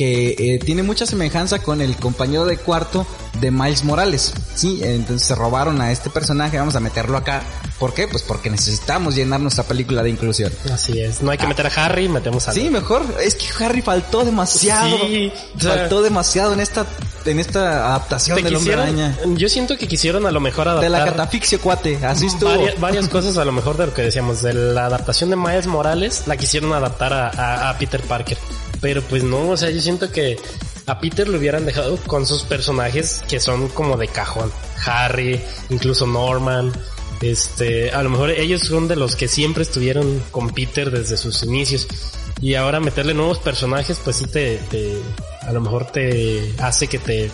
que eh, tiene mucha semejanza con el compañero de cuarto de Miles Morales. Sí, entonces se robaron a este personaje, vamos a meterlo acá. ¿Por qué? Pues porque necesitamos llenar nuestra película de inclusión. Así es, no hay que meter a Harry, metemos a... Sí, mejor, es que Harry faltó demasiado. Sí, faltó demasiado en esta en esta adaptación del Hombre Araña. Yo siento que quisieron a lo mejor adaptar... De la catafixio, cuate, así estuvo. Varias, cosas a lo mejor de lo que decíamos, de la adaptación de Miles Morales, la quisieron adaptar a, a Peter Parker. Pero pues no, o sea, yo siento que a Peter lo hubieran dejado con sus personajes que son como de cajón. Harry, incluso Norman. Este, a lo mejor ellos son de los que siempre estuvieron con Peter desde sus inicios. Y ahora meterle nuevos personajes, pues sí te, te a lo mejor te hace que te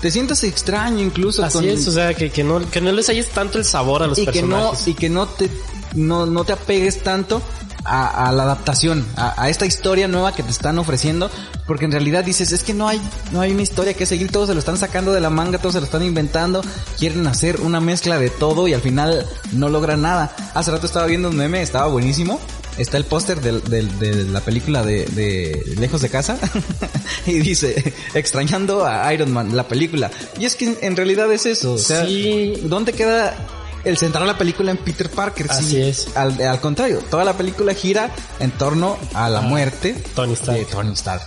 te sientas extraño incluso Así es, o sea, que, que, no, que no les hayas tanto el sabor a los y personajes. Que no, y que no te, no, no te apegues tanto a, a la adaptación, a, a, esta historia nueva que te están ofreciendo, porque en realidad dices, es que no hay, no hay una historia que seguir, todos se lo están sacando de la manga, todos se lo están inventando, quieren hacer una mezcla de todo y al final no logran nada. Hace rato estaba viendo un meme, estaba buenísimo, está el póster de, de, de, la película de, de Lejos de Casa y dice, extrañando a Iron Man, la película. Y es que en realidad es eso. O sea, Sí. ¿dónde queda el centrar la película en Peter Parker? Así Sí, es. Al, al contrario, toda la película gira en torno a la Ah, muerte Tony Stark. de Tony Stark.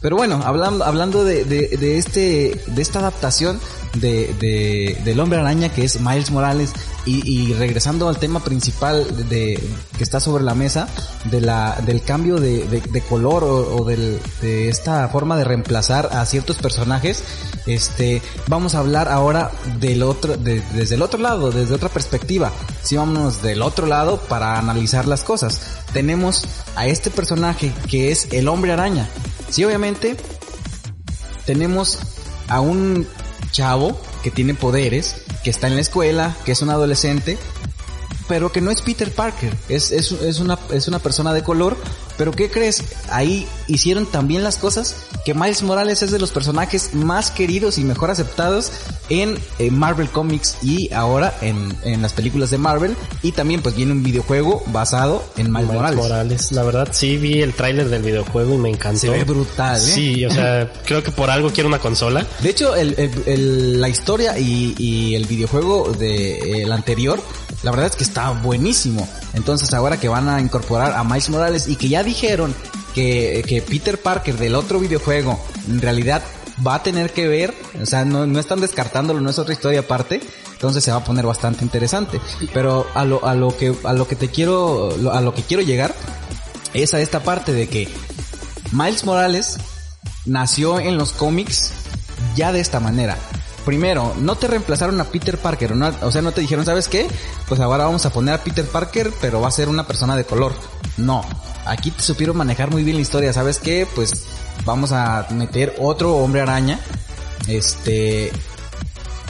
Pero bueno, hablando, hablando de, de, de este, de esta adaptación de, de, del hombre araña que es Miles Morales y, regresando al tema principal de, que está sobre la mesa, de la, del cambio de, de, color o, del, de esta forma de reemplazar a ciertos personajes, este, vamos a hablar ahora del otro, de- desde el otro lado, desde otra perspectiva. Si vámonos del otro lado para analizar las cosas. Tenemos a este personaje que es el hombre araña. Sí, obviamente, tenemos a un chavo que tiene poderes, que está en la escuela, que es un adolescente, pero que no es Peter Parker, es, es, es, una, es una persona de color, pero ¿qué crees? Ahí hicieron también las cosas que Miles Morales es de los personajes más queridos y mejor aceptados en, eh, Marvel Comics y ahora en, en las películas de Marvel y también pues viene un videojuego basado en Miles, Miles Morales. Morales. La verdad sí vi el tráiler del videojuego y me encantó. Se ve brutal, ¿eh? Sí, o sea, creo que por algo quiero una consola. De hecho, el, el- el- la historia y, y el videojuego de el anterior, la verdad es que está buenísimo. Entonces ahora que van a incorporar a Miles Morales y que ya dijeron que, que Peter Parker del otro videojuego en realidad va a tener que ver, o sea, no, no están descartándolo, no es otra historia aparte. Entonces se va a poner bastante interesante. Pero a lo, a lo que, a lo que te quiero, a lo que quiero llegar es a esta parte de que Miles Morales nació en los cómics ya de esta manera. Primero, no te reemplazaron a Peter Parker, no- o sea, no te dijeron, ¿sabes qué? Pues ahora vamos a poner a Peter Parker, pero va a ser una persona de color. No, aquí te supieron manejar muy bien la historia, ¿sabes qué? Pues vamos a meter otro hombre araña, este,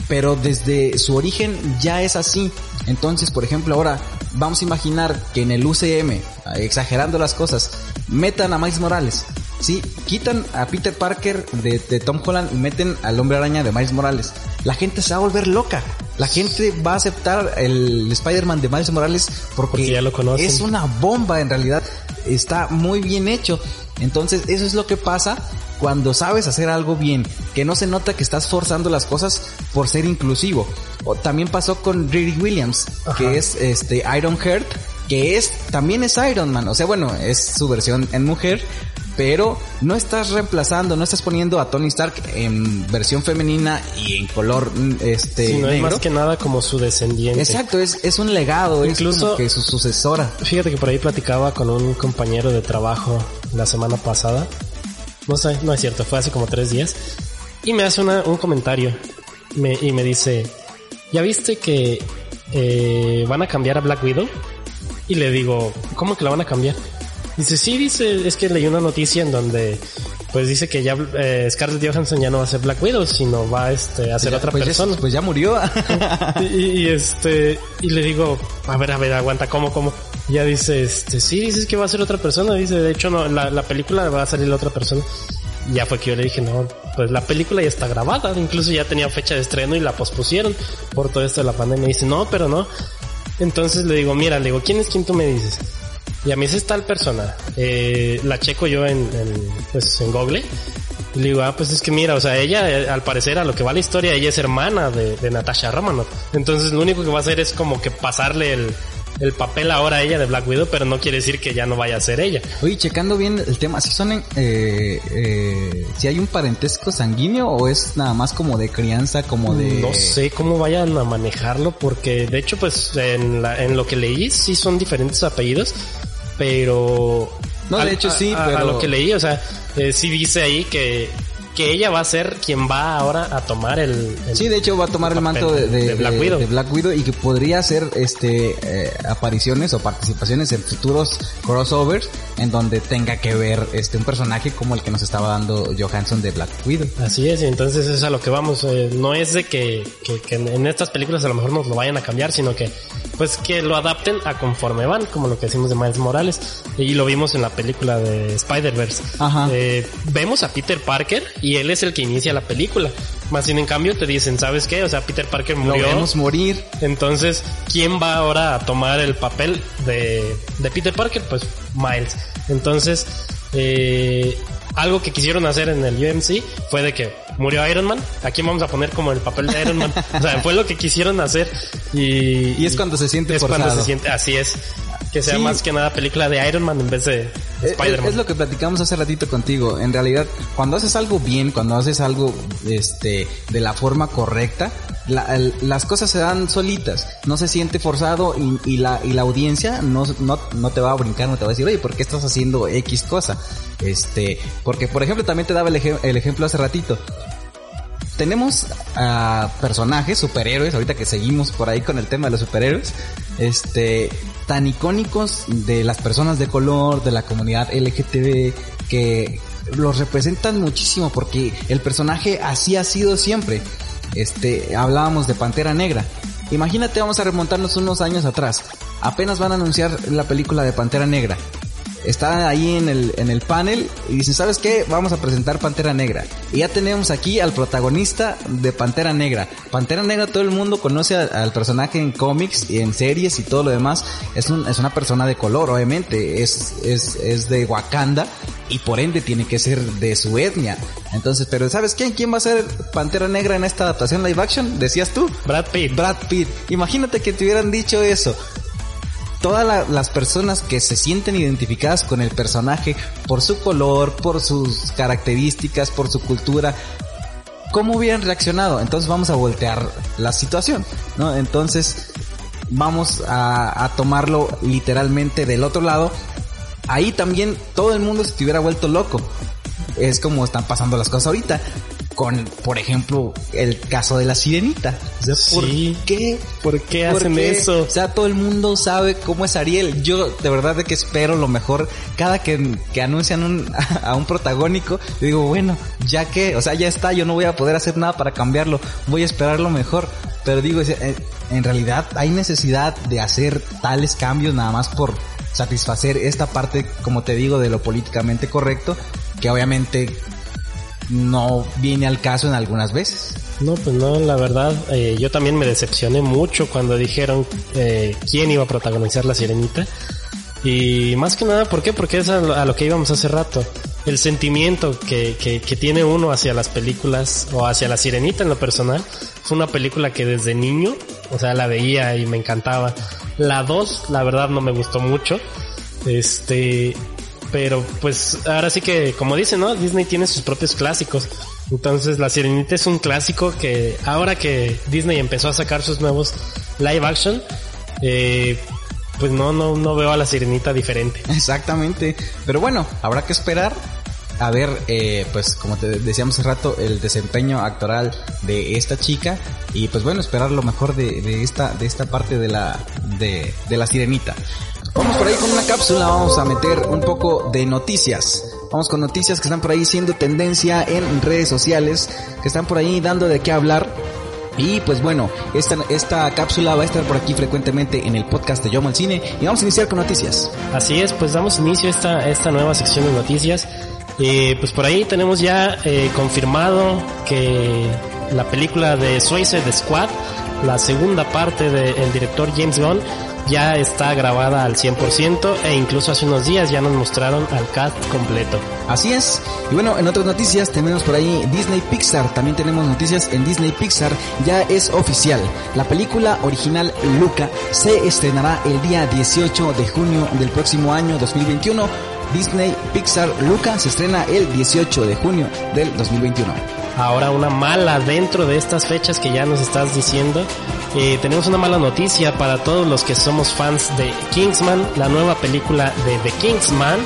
pero desde su origen ya es así. Entonces, por ejemplo, ahora vamos a imaginar que en el UCM, exagerando las cosas, metan a Miles Morales. Sí, quitan a Peter Parker de, de Tom Holland y meten al hombre araña de Miles Morales. La gente se va a volver loca. La gente va a aceptar el Spider-Man de Miles Morales porque, Porque ya lo conocen. es una bomba en realidad. Está muy bien hecho. Entonces, eso es lo que pasa cuando sabes hacer algo bien, que no se nota que estás forzando las cosas por ser inclusivo. O también pasó con Riri Williams, Ajá. que es este Iron Heart, que es también es Iron Man, o sea, bueno, es su versión en mujer, pero no estás reemplazando, no estás poniendo a Tony Stark en versión femenina y en color este Sí, no es más que nada como su descendiente. Exacto, es, es un legado, es Incluso- como que su sucesora. Fíjate que por ahí platicaba con un compañero de trabajo la semana pasada. No sé, no es cierto, fue hace como tres días. Y me hace una- un comentario. Me- y me dice, ¿ya viste que eh, van a cambiar a Black Widow? Y le digo, ¿cómo que la van a cambiar? Dice, sí, dice, es que leí una noticia en donde pues dice que ya eh, Scarlett Johansson ya no va a ser Black Widow, sino va este, a ser otra pues, ya- persona. pues ya murió. Y, y, este, y le digo, a ver, a ver, aguanta, ¿cómo, cómo? Ya dice, este, sí, dices que va a ser otra persona. Dice, de hecho, no, la, la película va a salir la otra persona. Y ya fue que yo le dije, no, pues la película ya está grabada. Incluso ya tenía fecha de estreno y la pospusieron por todo esto de la pandemia. Dice, no, pero no. Entonces le digo, mira, le digo, ¿quién es quien tú me dices? Y a mí es tal persona. Eh, la checo yo en, en, pues, en Google. Y le digo, ah, pues es que mira, o sea, ella, eh, al parecer, a lo que va la historia, ella es hermana de, de Natasha Romanoff. Entonces, lo único que va a hacer es como que pasarle el, el papel ahora ella de Black Widow, pero no quiere decir que ya no vaya a ser ella. Oye, checando bien el tema, si son en, eh, eh, si hay un parentesco sanguíneo o es nada más como de crianza, como de... No sé cómo vayan a manejarlo, porque de hecho, pues, en, la, en lo que leí, sí son diferentes apellidos, pero... No, de hecho, sí, a- pero- A lo que leí, o sea, eh, sí dice ahí que que ella va a ser quien va ahora a tomar el, sí de hecho va a tomar el, manto de, Black Widow. y que podría hacer este eh, apariciones o participaciones en futuros crossovers en donde tenga que ver este un personaje como el que nos estaba dando Johansson de Black Widow. Así es entonces es a lo que vamos eh, no es de que, que, en estas películas a lo mejor nos lo vayan a cambiar sino que pues que lo adapten a conforme van como lo que decimos de Miles Morales y lo vimos en la película de Spider-Verse. Eh, vemos a Peter Parker y él es el que inicia la película. Más bien en cambio te dicen, ¿sabes qué? O sea, Peter Parker murió. Lo vemos morir. Entonces, ¿quién va ahora a tomar el papel de, de Peter Parker? Pues Miles. Entonces, eh, algo que quisieron hacer en el UMC fue de que murió Iron Man, ¿a quién vamos a poner como el papel de Iron Man? O sea, fue lo que quisieron hacer y... Y es cuando se siente Es cuando se siente, así es que sea más que nada película de Iron Man en vez de Spider-Man. Es, lo que platicamos hace ratito contigo. En realidad, cuando haces algo bien, cuando haces algo este de la forma correcta, las cosas se dan solitas. No se siente forzado y, la, y la audiencia no, no, no te va a brincar, no te va a decir, oye, ¿por qué estás haciendo X cosa? Este, porque por ejemplo también te daba el, el ejemplo hace ratito tenemos a personajes, superhéroes, ahorita que seguimos por ahí con el tema de los superhéroes, este, tan icónicos de las personas de color, de la comunidad LGTB, que los representan muchísimo porque el personaje así ha sido siempre. Este, hablábamos de Pantera Negra. Imagínate, vamos a remontarnos unos años atrás. Apenas van a anunciar la película de Pantera Negra está ahí en el, en el panel y dicen, ¿sabes qué? Vamos a presentar Pantera Negra. Y ya tenemos aquí al protagonista de Pantera Negra. Pantera Negra todo el mundo conoce al personaje en cómics y en series y todo lo demás. Es, un, es una persona de color, obviamente. Es, es, es de Wakanda y por ende tiene que ser de su etnia. Entonces, pero ¿sabes quién? ¿Quién va a ser Pantera Negra en esta adaptación live action? Decías tú. Brad Pitt. Brad Pitt. Imagínate que te hubieran dicho eso todas las personas que se sienten identificadas con el personaje por su color, por sus características, por su cultura, ¿cómo hubieran reaccionado? Entonces vamos a voltear la situación, ¿no? Entonces vamos a, tomarlo literalmente del otro lado. Ahí también todo el mundo se te hubiera vuelto loco. Es como están pasando las cosas ahorita con, por ejemplo, el caso de la sirenita. ¿por qué? ¿Por qué hacen eso? O sea, todo el mundo sabe cómo es Ariel. Yo de verdad de que espero lo mejor. Cada que, que anuncian un, a un protagónico, yo digo, bueno, ya que, o sea, ya está, yo no voy a poder hacer nada para cambiarlo. Voy a esperar lo mejor. Pero digo, eh, en realidad hay necesidad de hacer tales cambios nada más por satisfacer esta parte, como te digo, de lo políticamente correcto, que obviamente no viene al caso en algunas veces. No, pues no, la verdad, eh, yo también me decepcioné mucho cuando dijeron eh, quién iba a protagonizar la sirenita. Y más que nada, ¿por qué? Porque es a lo, que íbamos hace rato. El sentimiento que, que, que, tiene uno hacia las películas o hacia la sirenita en lo personal. Fue una película que desde niño, o sea, la veía y me encantaba. La 2, la verdad, no me gustó mucho. Este, pero pues ahora sí que, como dicen, ¿no? Disney tiene sus propios clásicos. Entonces La Sirenita es un clásico que ahora que Disney empezó a sacar sus nuevos live action, eh, pues no, no, no veo a La Sirenita diferente. Exactamente. Pero bueno, habrá que esperar a ver, eh, pues como te decíamos hace rato, el desempeño actoral de esta chica y pues bueno, esperar lo mejor de, de esta, de esta parte de la, de, de la sirenita. Vamos por ahí con una cápsula, vamos a meter un poco de noticias. Vamos con noticias que están por ahí siendo tendencia en redes sociales, que están por ahí dando de qué hablar. Y pues bueno, esta, esta cápsula va a estar por aquí frecuentemente en el podcast de Yo al Cine y vamos a iniciar con noticias. Así es, pues damos inicio a esta, esta nueva sección de noticias. Eh, pues por ahí tenemos ya eh, confirmado que la película de Suicide Squad, la segunda parte del director James Gunn, ya está grabada al 100% e incluso hace unos días ya nos mostraron al cast completo. Así es. Y bueno, en otras noticias tenemos por ahí Disney Pixar. También tenemos noticias en Disney Pixar. Ya es oficial. La película original Luca se estrenará el día 18 de junio del próximo año 2021. Disney Pixar Luca se estrena el 18 de junio del 2021. Ahora una mala dentro de estas fechas que ya nos estás diciendo. Eh, tenemos una mala noticia para todos los que somos fans de Kingsman, la nueva película de The Kingsman.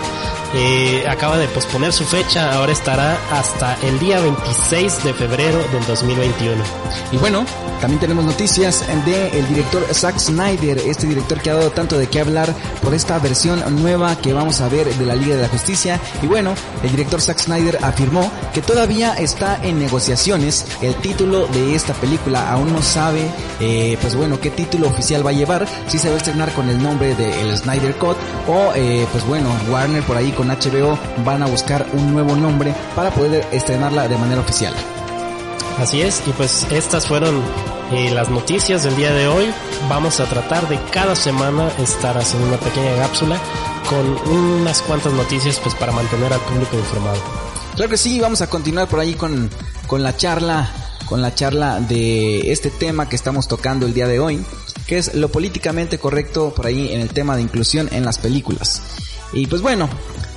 Eh, acaba de posponer su fecha, ahora estará hasta el día 26 de febrero del 2021. Y bueno, también tenemos noticias de el director Zack Snyder, este director que ha dado tanto de qué hablar por esta versión nueva que vamos a ver de la Liga de la Justicia. Y bueno, el director Zack Snyder afirmó que todavía está en negociaciones el título de esta película. Aún no sabe, eh, pues bueno, qué título oficial va a llevar, si se va a estrenar con el nombre de el Snyder Cut o eh, pues bueno, Warner por ahí con HBO van a buscar un nuevo nombre para poder estrenarla de manera oficial. Así es, y pues estas fueron eh, las noticias del día de hoy. Vamos a tratar de cada semana estar haciendo una pequeña cápsula con unas cuantas noticias pues para mantener al público informado. Claro que sí, vamos a continuar por ahí con, con la charla, con la charla de este tema que estamos tocando el día de hoy, que es lo políticamente correcto por ahí en el tema de inclusión en las películas. Y pues bueno,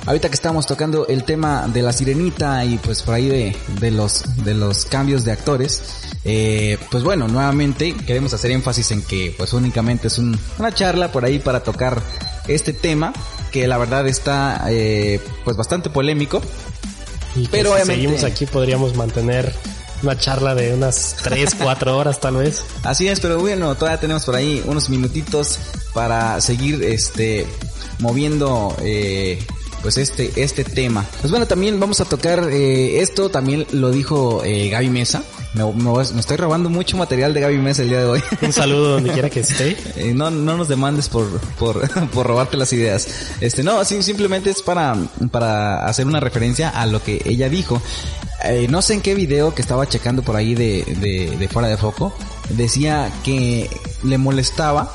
ahorita que estamos tocando el tema de la sirenita y pues por ahí de, de los, de los cambios de actores, eh, pues bueno, nuevamente queremos hacer énfasis en que pues únicamente es una charla por ahí para tocar este tema que la verdad está eh, pues bastante polémico. Y pero si seguimos aquí podríamos mantener una charla de unas 3, 4 horas tal vez. Así es, pero bueno, todavía tenemos por ahí unos minutitos para seguir este moviendo eh, pues este este tema. Pues bueno, también vamos a tocar eh, esto, también lo dijo eh, Gaby Mesa. Me, me, estoy robando mucho material de Gaby Mesa el día de hoy. Un saludo donde quiera que esté. Eh, no, no nos demandes por, por, por robarte las ideas. Este, no, simplemente es para, para hacer una referencia a lo que ella dijo. Eh, no sé en qué video que estaba checando por ahí de, de, de fuera de foco, decía que le molestaba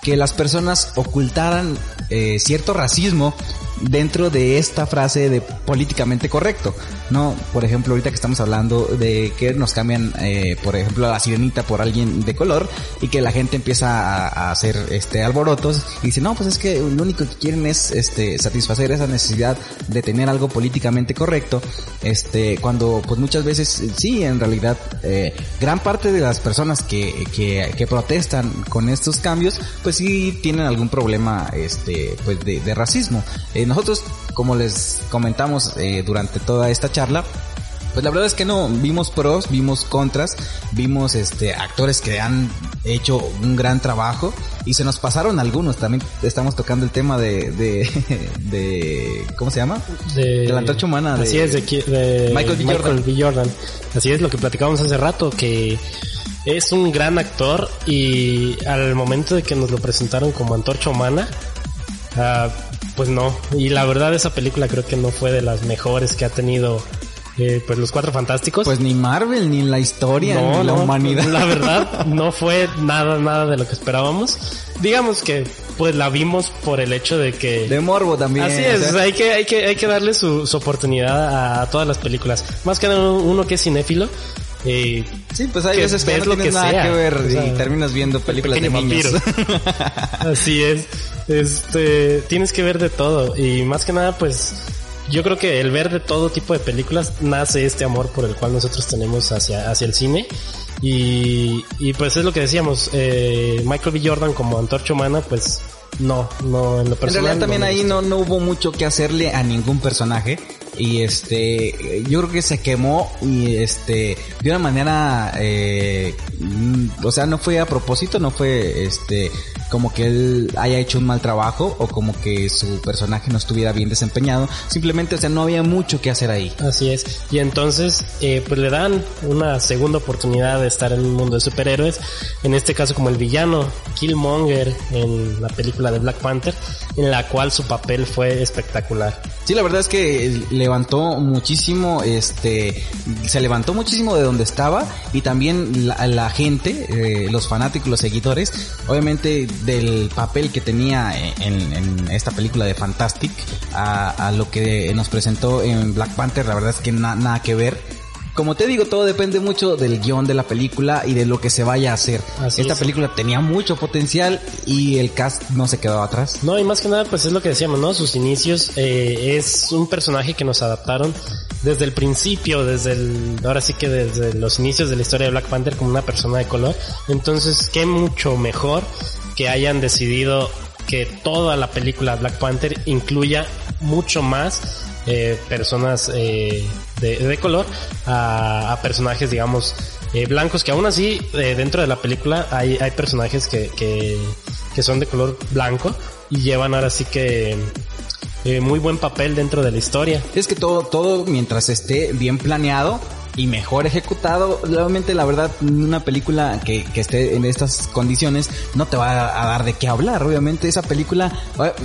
que las personas ocultaran eh, cierto racismo dentro de esta frase de políticamente correcto, ¿no? Por ejemplo, ahorita que estamos hablando de que nos cambian, eh, por ejemplo, a la sirenita por alguien de color y que la gente empieza a, hacer este alborotos y dice, no, pues es que lo único que quieren es este satisfacer esa necesidad de tener algo políticamente correcto, este, cuando pues muchas veces sí, en realidad, eh, gran parte de las personas que, que, que protestan con estos cambios, pues sí tienen algún problema, este, pues de, de racismo. Eh, nosotros, como les comentamos eh, durante toda esta charla, pues la verdad es que no, vimos pros, vimos contras, vimos este actores que han hecho un gran trabajo y se nos pasaron algunos, también estamos tocando el tema de, de, de ¿cómo se llama? De, la antorcha humana. Así es, de, de Michael B. Jordan. B. Jordan. Así es lo que platicábamos hace rato, que es un gran actor y al momento de que nos lo presentaron como antorcha humana, uh, pues no. Y la verdad esa película creo que no fue de las mejores que ha tenido eh, pues los cuatro fantásticos. Pues ni Marvel, ni la historia, no, ni la no, humanidad. La verdad no fue nada, nada de lo que esperábamos. Digamos que pues la vimos por el hecho de que... De morbo también. Así es, o sea, hay, que, hay, que, hay que darle su, su oportunidad a, todas las películas. Más que uno que es cinéfilo. Eh, sí, pues hay veces que no lo que nada sea. que ver o sea, y terminas viendo películas de niños. Así es. Este, tienes que ver de todo y más que nada pues yo creo que el ver de todo tipo de películas nace este amor por el cual nosotros tenemos hacia, hacia el cine y, y pues es lo que decíamos, eh, Michael B. Jordan como antorcha humana pues no, no en lo personal. En realidad también no ahí no, no hubo mucho que hacerle a ningún personaje y este yo creo que se quemó y este de una manera eh, o sea no fue a propósito no fue este como que él haya hecho un mal trabajo o como que su personaje no estuviera bien desempeñado. Simplemente o sea no había mucho que hacer ahí. Así es. Y entonces eh, pues le dan una segunda oportunidad de estar en un mundo de superhéroes en este caso como el villano Killmonger en la película de Black Panther en la cual su papel fue espectacular. Sí la verdad es que levantó muchísimo, este, se levantó muchísimo de donde estaba y también la, la gente, eh, los fanáticos, los seguidores, obviamente del papel que tenía en, esta película de Fantastic a, a, lo que nos presentó en Black Panther, la verdad es que na, nada que ver como te digo, todo depende mucho del guion de la película y de lo que se vaya a hacer. Así Esta es. película tenía mucho potencial y el cast no se quedó atrás. No, y más que nada, pues es lo que decíamos, ¿no? Sus inicios eh, es un personaje que nos adaptaron desde el principio, desde el, ahora sí que desde los inicios de la historia de Black Panther como una persona de color. Entonces, qué mucho mejor que hayan decidido que toda la película Black Panther incluya mucho más eh, personas eh, de, de, color a, a, personajes, digamos, eh, blancos, que aún así eh, dentro de la película hay, hay personajes que, que, son de color blanco y llevan ahora sí que eh, muy buen papel dentro de la historia. Es que todo, todo mientras esté bien planeado y mejor ejecutado, realmente la verdad una película que, que esté en estas condiciones no te va a dar de qué hablar, obviamente esa película,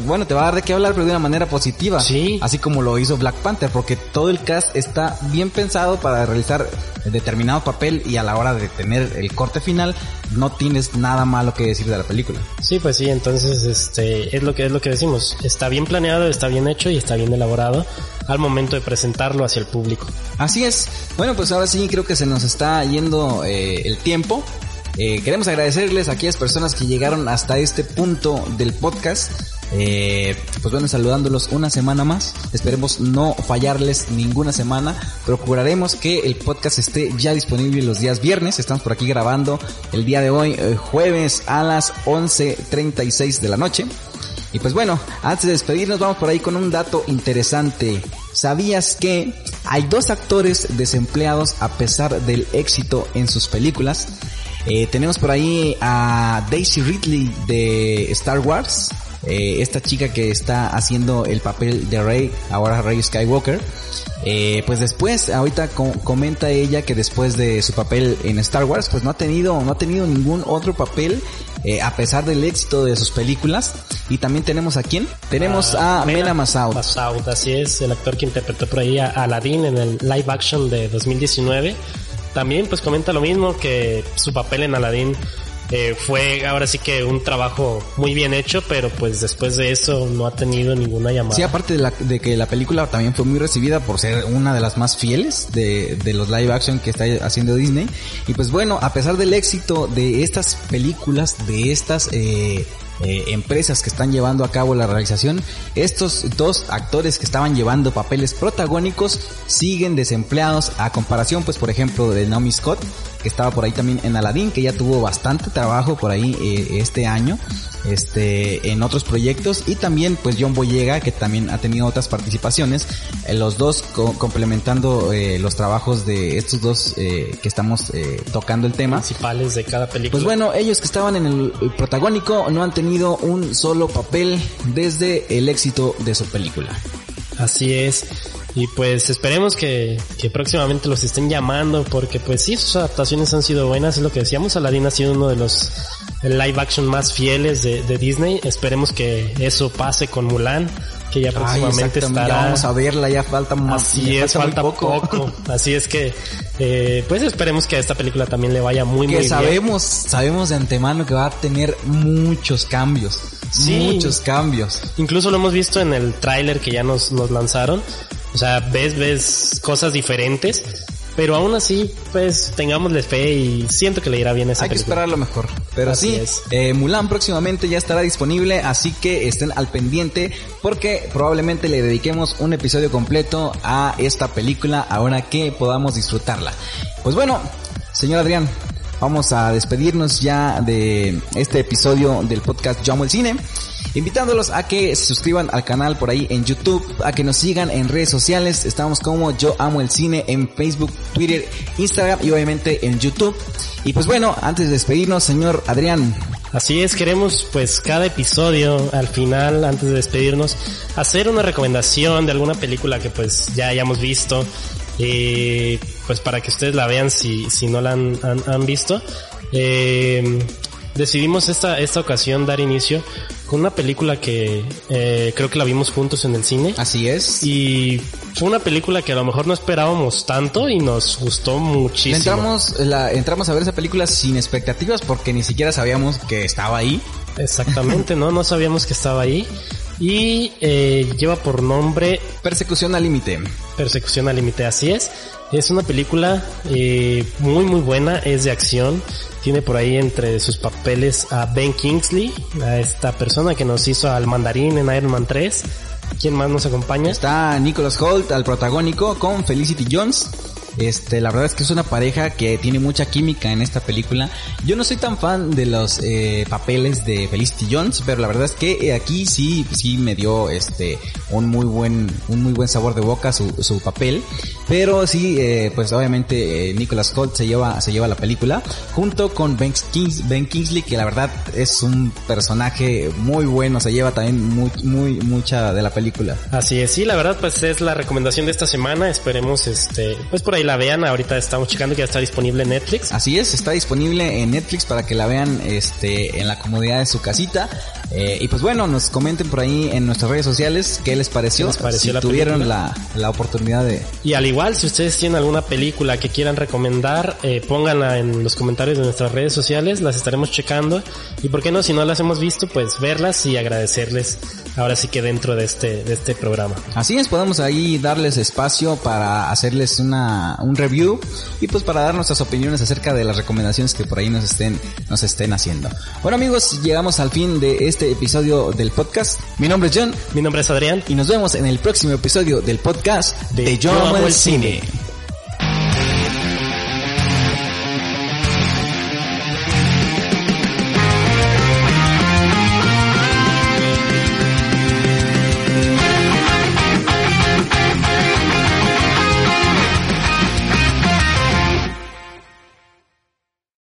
bueno, te va a dar de qué hablar pero de una manera positiva, sí. así como lo hizo Black Panther, porque todo el cast está bien pensado para realizar determinado papel y a la hora de tener el corte final no tienes nada malo que decir de la película. Sí, pues sí, entonces este es lo que es lo que decimos, está bien planeado, está bien hecho y está bien elaborado al momento de presentarlo hacia el público. Así es. Bueno, pues ahora sí creo que se nos está yendo eh, el tiempo. Eh, queremos agradecerles a aquellas personas que llegaron hasta este punto del podcast. Eh, pues bueno, saludándolos una semana más. Esperemos no fallarles ninguna semana. Procuraremos que el podcast esté ya disponible los días viernes. Estamos por aquí grabando el día de hoy, eh, jueves a las 11.36 de la noche. Y pues bueno, antes de despedirnos vamos por ahí con un dato interesante. ¿Sabías que hay dos actores desempleados a pesar del éxito en sus películas? Eh, tenemos por ahí a Daisy Ridley de Star Wars, eh, esta chica que está haciendo el papel de Rey, ahora Rey Skywalker. Eh, pues después, ahorita com comenta ella que después de su papel en Star Wars, pues no ha tenido, no ha tenido ningún otro papel eh, a pesar del éxito de sus películas. Y también tenemos a quién? Tenemos Ah, a Mena Massoud. Massoud, así es, el actor que interpretó por ahí a Aladdin en el live action de 2019. También pues comenta lo mismo que su papel en Aladdin eh, fue ahora sí que un trabajo muy bien hecho, pero pues después de eso no ha tenido ninguna llamada. Sí, aparte de, la, que la película también fue muy recibida por ser una de las más fieles de, de los live action que está haciendo Disney. Y pues bueno, a pesar del éxito de estas películas, de estas eh, eh, empresas que están llevando a cabo la realización, estos dos actores que estaban llevando papeles protagónicos siguen desempleados a comparación, pues por ejemplo, de Naomi Scott, estaba por ahí también en Aladdin, que ya tuvo bastante trabajo por ahí eh, este año, este, en otros proyectos, y también pues John Boyega, que también ha tenido otras participaciones, eh, los dos co complementando eh, los trabajos de estos dos eh, que estamos eh, tocando el tema. Principales de cada película. Pues bueno, ellos que estaban en el, el protagónico no han tenido un solo papel desde el éxito de su película. Así es. Y pues esperemos que, que, próximamente los estén llamando porque pues sí, sus adaptaciones han sido buenas, es lo que decíamos, Aladdin ha sido uno de los live action más fieles de, de Disney, esperemos que eso pase con Mulan, que ya próximamente Ay, estará. Ya vamos a verla, ya falta más. Así es, falta, falta poco. poco. Así es que, eh, pues esperemos que a esta película también le vaya muy, que muy sabemos, bien. sabemos de antemano que va a tener muchos cambios. Sí. Muchos cambios. Incluso lo hemos visto en el tráiler que ya nos, nos lanzaron. O sea, ves, ves cosas diferentes. Pero aún así, pues tengámosle fe y siento que le irá bien esa Hay película. que esperar lo mejor. Pero Así sí, es. eh, Mulan próximamente ya estará disponible, así que estén al pendiente porque probablemente le dediquemos un episodio completo a esta película ahora que podamos disfrutarla. Pues bueno, señor Adrián, vamos a despedirnos ya de este episodio del podcast Yo Amo el Cine. Invitándolos a que se suscriban al canal por ahí en YouTube, a que nos sigan en redes sociales. Estamos como Yo Amo el Cine en Facebook, Twitter, Instagram y obviamente en YouTube. Y pues bueno, antes de despedirnos, señor Adrián. Así es, queremos pues cada episodio al final, antes de despedirnos, hacer una recomendación de alguna película que pues ya hayamos visto. Eh, pues para que ustedes la vean si, si no la han, han, han visto. Eh, decidimos esta, esta ocasión dar inicio con una película que eh, creo que la vimos juntos en el cine. Así es. Y fue una película que a lo mejor no esperábamos tanto y nos gustó muchísimo. Entramos, la, entramos a ver esa película sin expectativas porque ni siquiera sabíamos que estaba ahí. Exactamente, ¿no? No sabíamos que estaba ahí. Y eh, lleva por nombre Persecución al límite. Persecución al límite, así es. Es una película eh, muy muy buena, es de acción. Tiene por ahí entre sus papeles a Ben Kingsley, a esta persona que nos hizo al mandarín en Iron Man 3. ¿Quién más nos acompaña? Está Nicholas Holt al protagónico con Felicity Jones. Este, la verdad es que es una pareja que tiene mucha química en esta película. Yo no soy tan fan de los eh, papeles de Felicity Jones, pero la verdad es que aquí sí, sí me dio este un muy buen, un muy buen sabor de boca su, su papel. Pero sí, eh, pues obviamente eh, Nicholas Holt se lleva, se lleva la película junto con Ben, ben Kingsley, que la verdad es un personaje muy bueno, se lleva también muy, muy, mucha de la película. Así es, sí, la verdad pues es la recomendación de esta semana, esperemos este, pues por ahí la vean, ahorita estamos checando que ya está disponible en Netflix. Así es, está disponible en Netflix para que la vean este, en la comodidad de su casita. Eh, y pues bueno, nos comenten por ahí en nuestras redes sociales qué les pareció, les pareció si la tuvieron la, la, oportunidad de... Y al igual, si ustedes tienen alguna película que quieran recomendar, eh, pónganla en los comentarios de nuestras redes sociales, las estaremos checando. Y por qué no, si no las hemos visto, pues verlas y agradecerles ahora sí que dentro de este, de este programa. Así es, podemos ahí darles espacio para hacerles una, un review y pues para dar nuestras opiniones acerca de las recomendaciones que por ahí nos estén, nos estén haciendo. Bueno amigos, llegamos al fin de este episodio del podcast. Mi nombre es John. Mi nombre es Adrián. Y nos vemos en el próximo episodio del podcast de, de Yo Amo el cine.